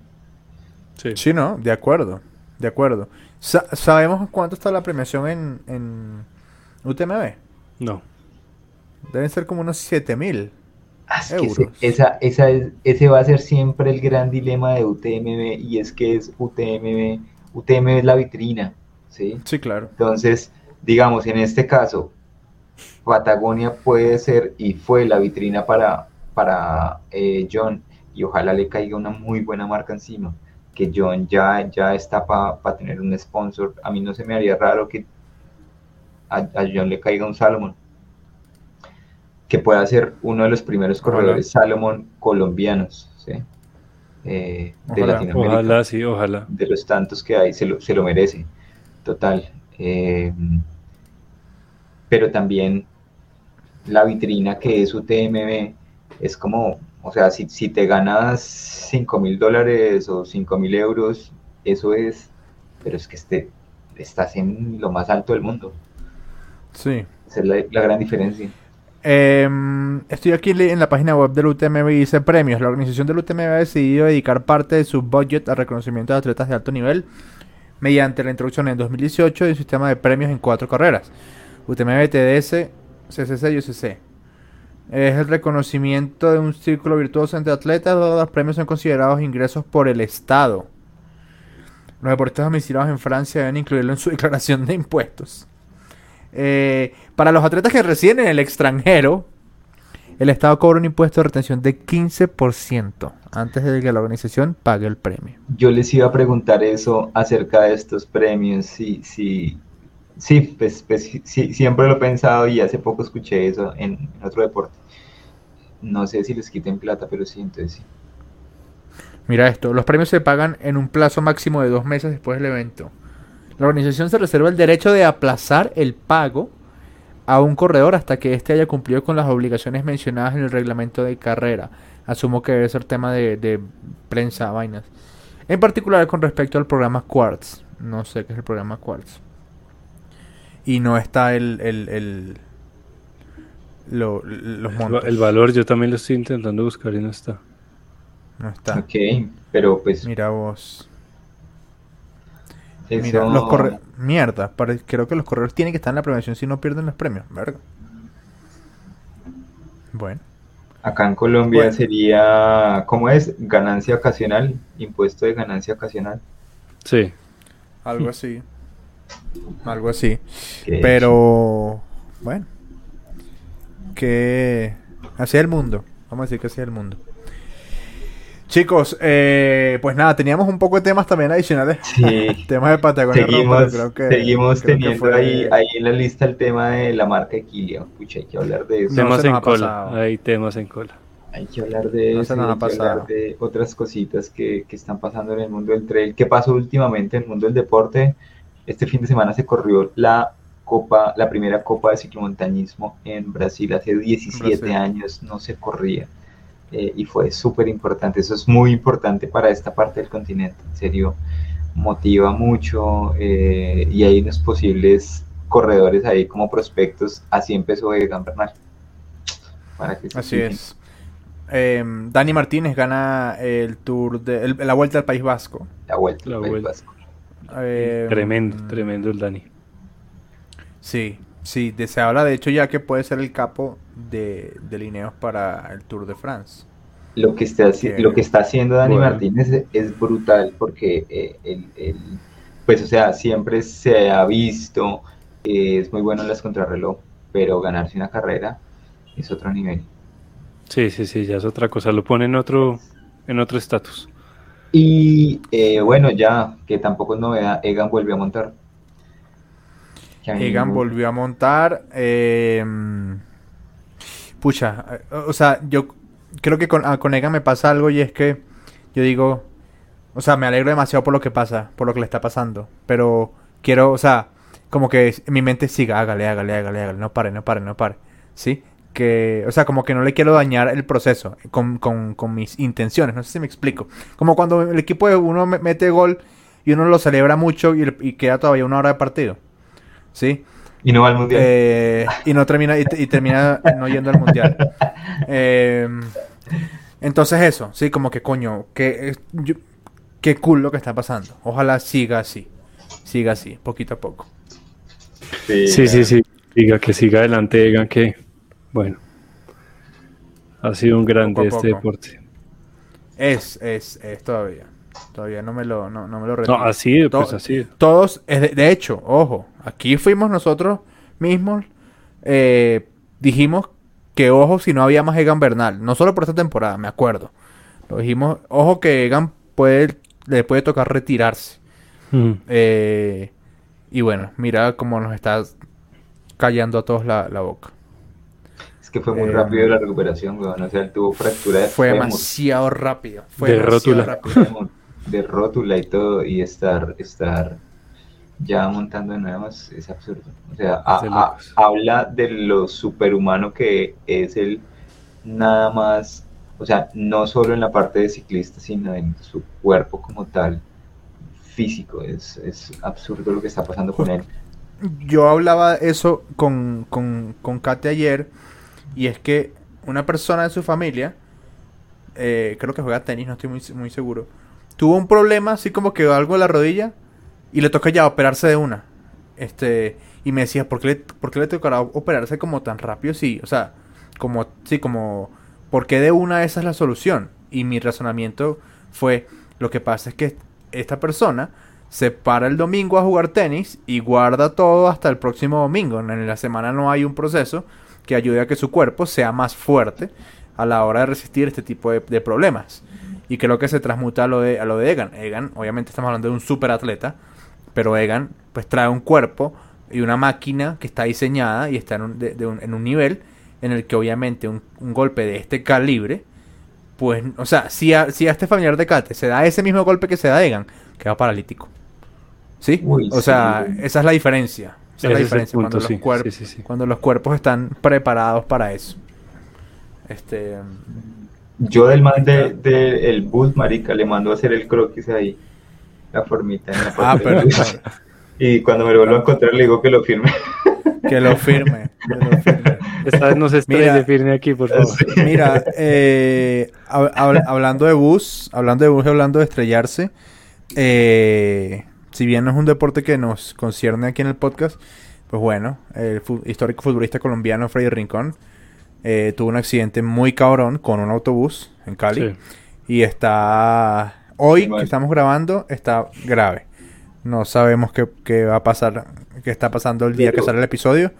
Sí. Sí, ¿no? De acuerdo. De acuerdo. Sa- ¿Sabemos cuánto está la premiación en, en UTMB? No. Deben ser como unos 7 mil. Ah, es que ese, esa, esa es, ese va a ser siempre el gran dilema de UTMB y es que es UTMB, UTMB es la vitrina, ¿sí? Sí, claro. Entonces, digamos, en este caso, Patagonia puede ser y fue la vitrina para, para eh, John y ojalá le caiga una muy buena marca encima, que John ya, ya está para tener un sponsor. A mí no se me haría raro que a, John le caiga un Salomon, que pueda ser uno de los primeros corredores Salomon colombianos, eh, de Latinoamérica. Ojalá, sí, ojalá. De los tantos que hay, se lo, se lo merece, total. Eh, pero también la vitrina que es UTMB es como, o sea, si, si te ganas 5 mil dólares o 5 mil euros, eso es, pero es que este, estás en lo más alto del mundo. Sí. Esa es la, gran diferencia. Em, estoy aquí en la página web del UTMB y dice premios. La organización del UTMB ha decidido dedicar parte de su budget al reconocimiento de atletas de alto nivel mediante la introducción en 2018 de un sistema de premios en cuatro carreras. UTMB, TDS, CCC y UCC. Es el reconocimiento de un círculo virtuoso entre atletas. los premios son considerados ingresos por el Estado. Los deportistas domiciliados en Francia deben incluirlo en su declaración de impuestos. Eh, para los atletas que residen en el extranjero, el Estado cobra un impuesto de retención de 15% antes de que la organización pague el premio. Yo les iba a preguntar eso acerca de estos premios, si, si, Sí, pues, pues siempre lo he pensado y hace poco escuché eso en, otro deporte. No sé si les quiten plata, pero sí, entonces sí. Mira esto, los premios se pagan en un plazo máximo de dos meses después del evento. La organización se reserva el derecho de aplazar el pago a un corredor hasta que éste haya cumplido con las obligaciones mencionadas en el reglamento de carrera. Asumo que debe ser tema de, de prensa, vainas. En particular con respecto al programa Quartz. No sé qué es el programa Quartz y no está el, el, el los montos. El valor yo también lo estoy intentando buscar y no está. No está. Ok, pero pues... Mira vos. Mira, los corre... Mierda, creo que los corredores tienen que estar en la premiación si no pierden los premios, ¿verdad? Bueno. Acá en Colombia sería, ¿cómo es? Ganancia ocasional, impuesto de ganancia ocasional. Sí. Algo así. Algo así. Pero, bueno. Que así es el mundo. Vamos a decir que así es el mundo. Chicos, eh, pues nada, teníamos un poco de temas también adicionales. Sí. temas de Patagonia. Seguimos, creo que, seguimos teniendo ahí, ahí en la lista el tema de la marca Equilio. Pucha, hay que hablar de eso. Temas en cola. Hay temas en cola. Hay que hablar de eso, hay que hablar de otras cositas que, que están pasando en el mundo del trail. ¿Qué pasó últimamente en el mundo del deporte? Este fin de semana se corrió la Copa, la primera Copa de ciclomontañismo en Brasil. Hace 17 años no se corría eh, y fue súper importante. Eso es muy importante para esta parte del continente. En serio, motiva mucho eh, y hay unos posibles corredores ahí como prospectos. Así empezó Egan Bernal. Así es. Em, Dani Martínez gana el Tour de la Vuelta al País Vasco. La Vuelta al País Vasco. Eh, tremendo, mm, tremendo el Dani. Sí, sí, se habla de hecho ya que puede ser el capo de, de Lineos para el Tour de France. Lo que está, lo que está haciendo Dani Martínez es, brutal porque eh, pues o sea, siempre se ha visto que es muy bueno en las contrarreloj, pero ganarse una carrera es otro nivel. Sí, sí, sí, ya es otra cosa, lo pone en otro en otro estatus. Y eh, bueno, ya que tampoco es novedad, Egan volvió a montar. Egan volvió a montar. Eh, pucha, o sea, yo creo que con, ah, con Egan me pasa algo y es que yo digo, o sea, me alegro demasiado por lo que pasa, por lo que le está pasando, pero quiero, o sea, como que mi mente siga, hágale, hágale, hágale, hágale, no pare, no pare, no pare, ¿sí? Que, o sea, como que no le quiero dañar el proceso con, mis intenciones, no sé si me explico. Como cuando el equipo de uno mete gol y uno lo celebra mucho y, queda todavía una hora de partido, ¿sí? Y no va al mundial. Eh, y no termina, y, termina no yendo al mundial. Em, entonces eso, sí, como que coño, que, qué cool lo que está pasando. Ojalá siga así, siga así, poquito a poco. Sí, sí, sí, Siga, que siga adelante, digan que Bueno, ha sido un grande este deporte. Es, es, es todavía. Todavía no me lo, no, no me lo No, así, pues To- así. Todos, es de, de hecho, ojo, aquí fuimos nosotros mismos, eh, dijimos que ojo si no había más Egan Bernal, no solo por esta temporada, me acuerdo. Lo dijimos, ojo que Egan puede, le puede tocar retirarse. Mm. Eh, y bueno, mira cómo nos está callando a todos la, la boca. Es que fue muy Eh, rápido la recuperación, weón. O sea, él tuvo fractura de Fue fémur, demasiado rápido. Fue De demasiado rótula. rápido. de rótula y todo, y estar, estar ya montando de nuevo es, es absurdo. O sea, a- a- habla de lo superhumano que es él, nada más, o sea, no solo en la parte de ciclista, sino en su cuerpo como tal, físico. Es, es absurdo lo que está pasando con él. Yo hablaba eso con, con, con Kate ayer. Y es que una persona de su familia, eh, creo que juega tenis, no estoy muy, muy seguro, tuvo un problema así como que algo en la rodilla y le toca ya operarse de una. Este, y me decía, ¿por qué, le, ¿por qué le tocará operarse como tan rápido? Sí, o sea, como, sí, como, ¿por qué de una esa es la solución? Y mi razonamiento fue, lo que pasa es que esta persona se para el domingo a jugar tenis y guarda todo hasta el próximo domingo. En la semana no hay un proceso que ayude a que su cuerpo sea más fuerte a la hora de resistir este tipo de, de problemas. Y creo que se transmuta a lo de, a lo de Egan. Egan, obviamente estamos hablando de un super atleta, pero Egan pues trae un cuerpo y una máquina que está diseñada y está en un, de- de un- en un nivel en el que obviamente un, un golpe de este calibre, pues, o sea, si a, si a este familiar de Kate se da ese mismo golpe que se da Egan, queda paralítico. ¿Sí? Uy, o sea, sí. esa es la diferencia. Esa es la Ese es el diferencia punto, cuando, sí. los cuerpos, Sí, sí, sí. cuando los cuerpos están preparados para eso. Este, Yo del man de, de el bus, marica, le mando a hacer el croquis ahí, la formita en la ah, pero. Y cuando me lo vuelvo a encontrar le digo que lo firme. que lo firme. que lo firme. Esta vez no se Mira. estrelle firme aquí, por favor. Mira, eh, hab- hab- hablando de bus, hablando de bus y hablando de estrellarse, eh, si bien no es un deporte que nos concierne aquí en el podcast, pues bueno, el fu- histórico futbolista colombiano Freddy Rincón eh, tuvo un accidente muy cabrón con un autobús en Cali Sí. y está hoy que estamos grabando está grave. No sabemos qué, qué va a pasar, qué está pasando el día que sale el episodio.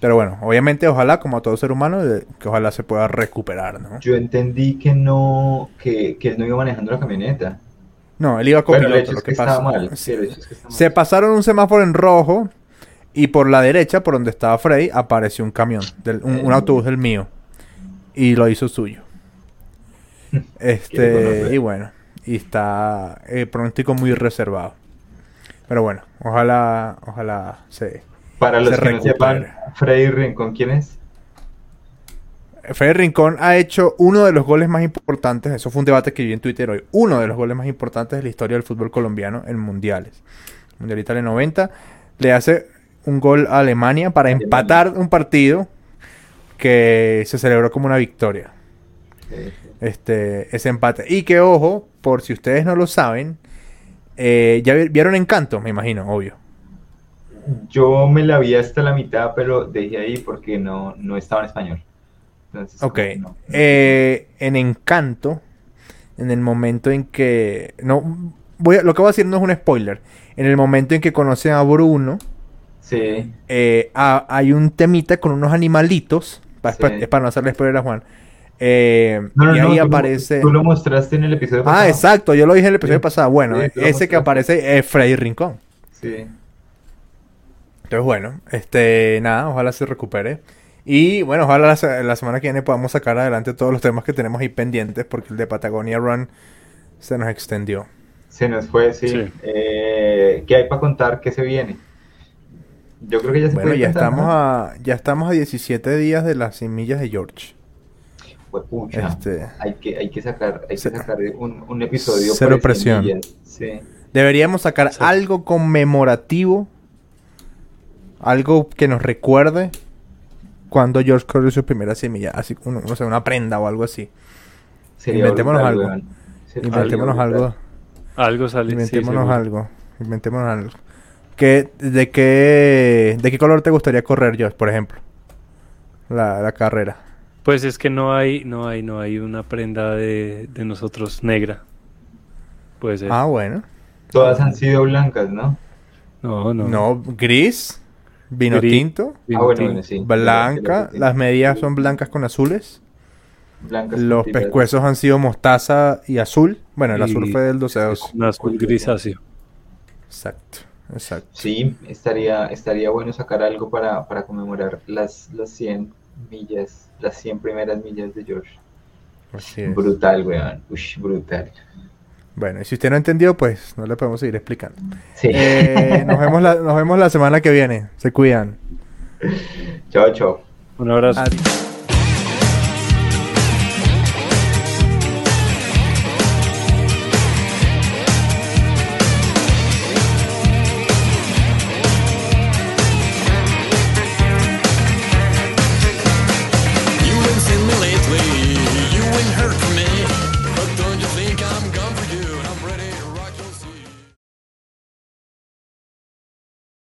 Pero bueno, obviamente, ojalá, como a todo ser humano, que ojalá se pueda recuperar, ¿no? Yo entendí que no, que, que él no iba manejando la camioneta. No, él iba Bueno, el copiloto, hecho lo que que pasa. mal. Sí, el hecho es que estaba mal. se pasaron un semáforo en rojo y por la derecha, por donde estaba Freddy, apareció un camión, del- un, un Eh. autobús del mío. Y lo hizo suyo. Este, y bueno, y está el pronóstico muy reservado. Pero bueno, ojalá, ojalá se... Para los se que no sepan, recupere. Freddy Rincón, ¿quién es? Fede Rincón ha hecho uno de los goles más importantes, eso fue un debate que vi en Twitter hoy, uno de los goles más importantes de la historia del fútbol colombiano en mundiales. Mundial Italia 90, le hace un gol a Alemania para Alemania. empatar un partido que se celebró como una victoria. Este, ese empate. Y que ojo, por si ustedes no lo saben, eh, ya vi- vieron Encanto, me imagino, obvio. Yo me la vi hasta la mitad, pero dejé ahí porque no, no estaba en español. Entonces, Ok. no- Eh, en Encanto, en el momento en que. No, voy a- lo que voy a decir no es un spoiler. En el momento en que conocen a Bruno, Sí, eh, ha- hay un temita con unos animalitos. pa- Sí. para no hacerle spoiler a Juan. Eh, no, no, y no, ahí tú- aparece. Tú lo mostraste en el episodio Ah, pasado. exacto, yo lo dije en el episodio Sí. pasado. Bueno, Sí, ese que aparece es Freddy Rincón. Sí. Entonces, bueno, este, nada, ojalá se recupere. Y bueno, ojalá la, se- la semana que viene podamos sacar adelante todos los temas que tenemos ahí pendientes, porque el de Patagonia Run se nos extendió. Se nos fue, sí. Sí. Eh, ¿Qué hay para contar? ¿Qué se viene? Yo creo que ya se Bueno, puede ya contar, estamos ¿no? a, ya estamos a 17 días de las 100 millas de George. Juepucha, Este- hay que hay que sacar hay que sacar un, un episodio Cero presión. semillas. Sí. Deberíamos sacar Sí. algo conmemorativo, algo que nos recuerde cuando George corrió su primera semilla, así, un- no sé, una prenda o algo así. Sería Inventémonos brutal, algo. Sería Inventémonos brutal. algo. Algo sale. sí, Inventémonos seguro. algo. Inventémonos algo. ¿Qué, de, qué, ¿De qué color te gustaría correr, Josh, por ejemplo? la, la carrera. Pues es que no hay, no hay, no hay una prenda de, de nosotros negra. Puede ser. Ah, bueno. Todas han sido blancas, ¿no? no, no. No, gris, vino Gris. tinto, Vino ah, bueno, tinto. bueno, sí. blanca, las medias son blancas con azules, Blancas los pescuezos han sido mostaza y azul. Bueno, el Y- azul fue del 12 a 2. Un azul grisáceo. Exacto, exacto. Sí, estaría, estaría bueno sacar algo para, para conmemorar las, las 100 millas, las 100 primeras millas de George. Así es. Brutal, weón. Ush, brutal. Bueno, y si usted no entendió, pues no le podemos seguir explicando. Sí. Eh, nos, vemos la, nos vemos la semana que viene. Se cuidan. chao, chao. Un abrazo. Adiós.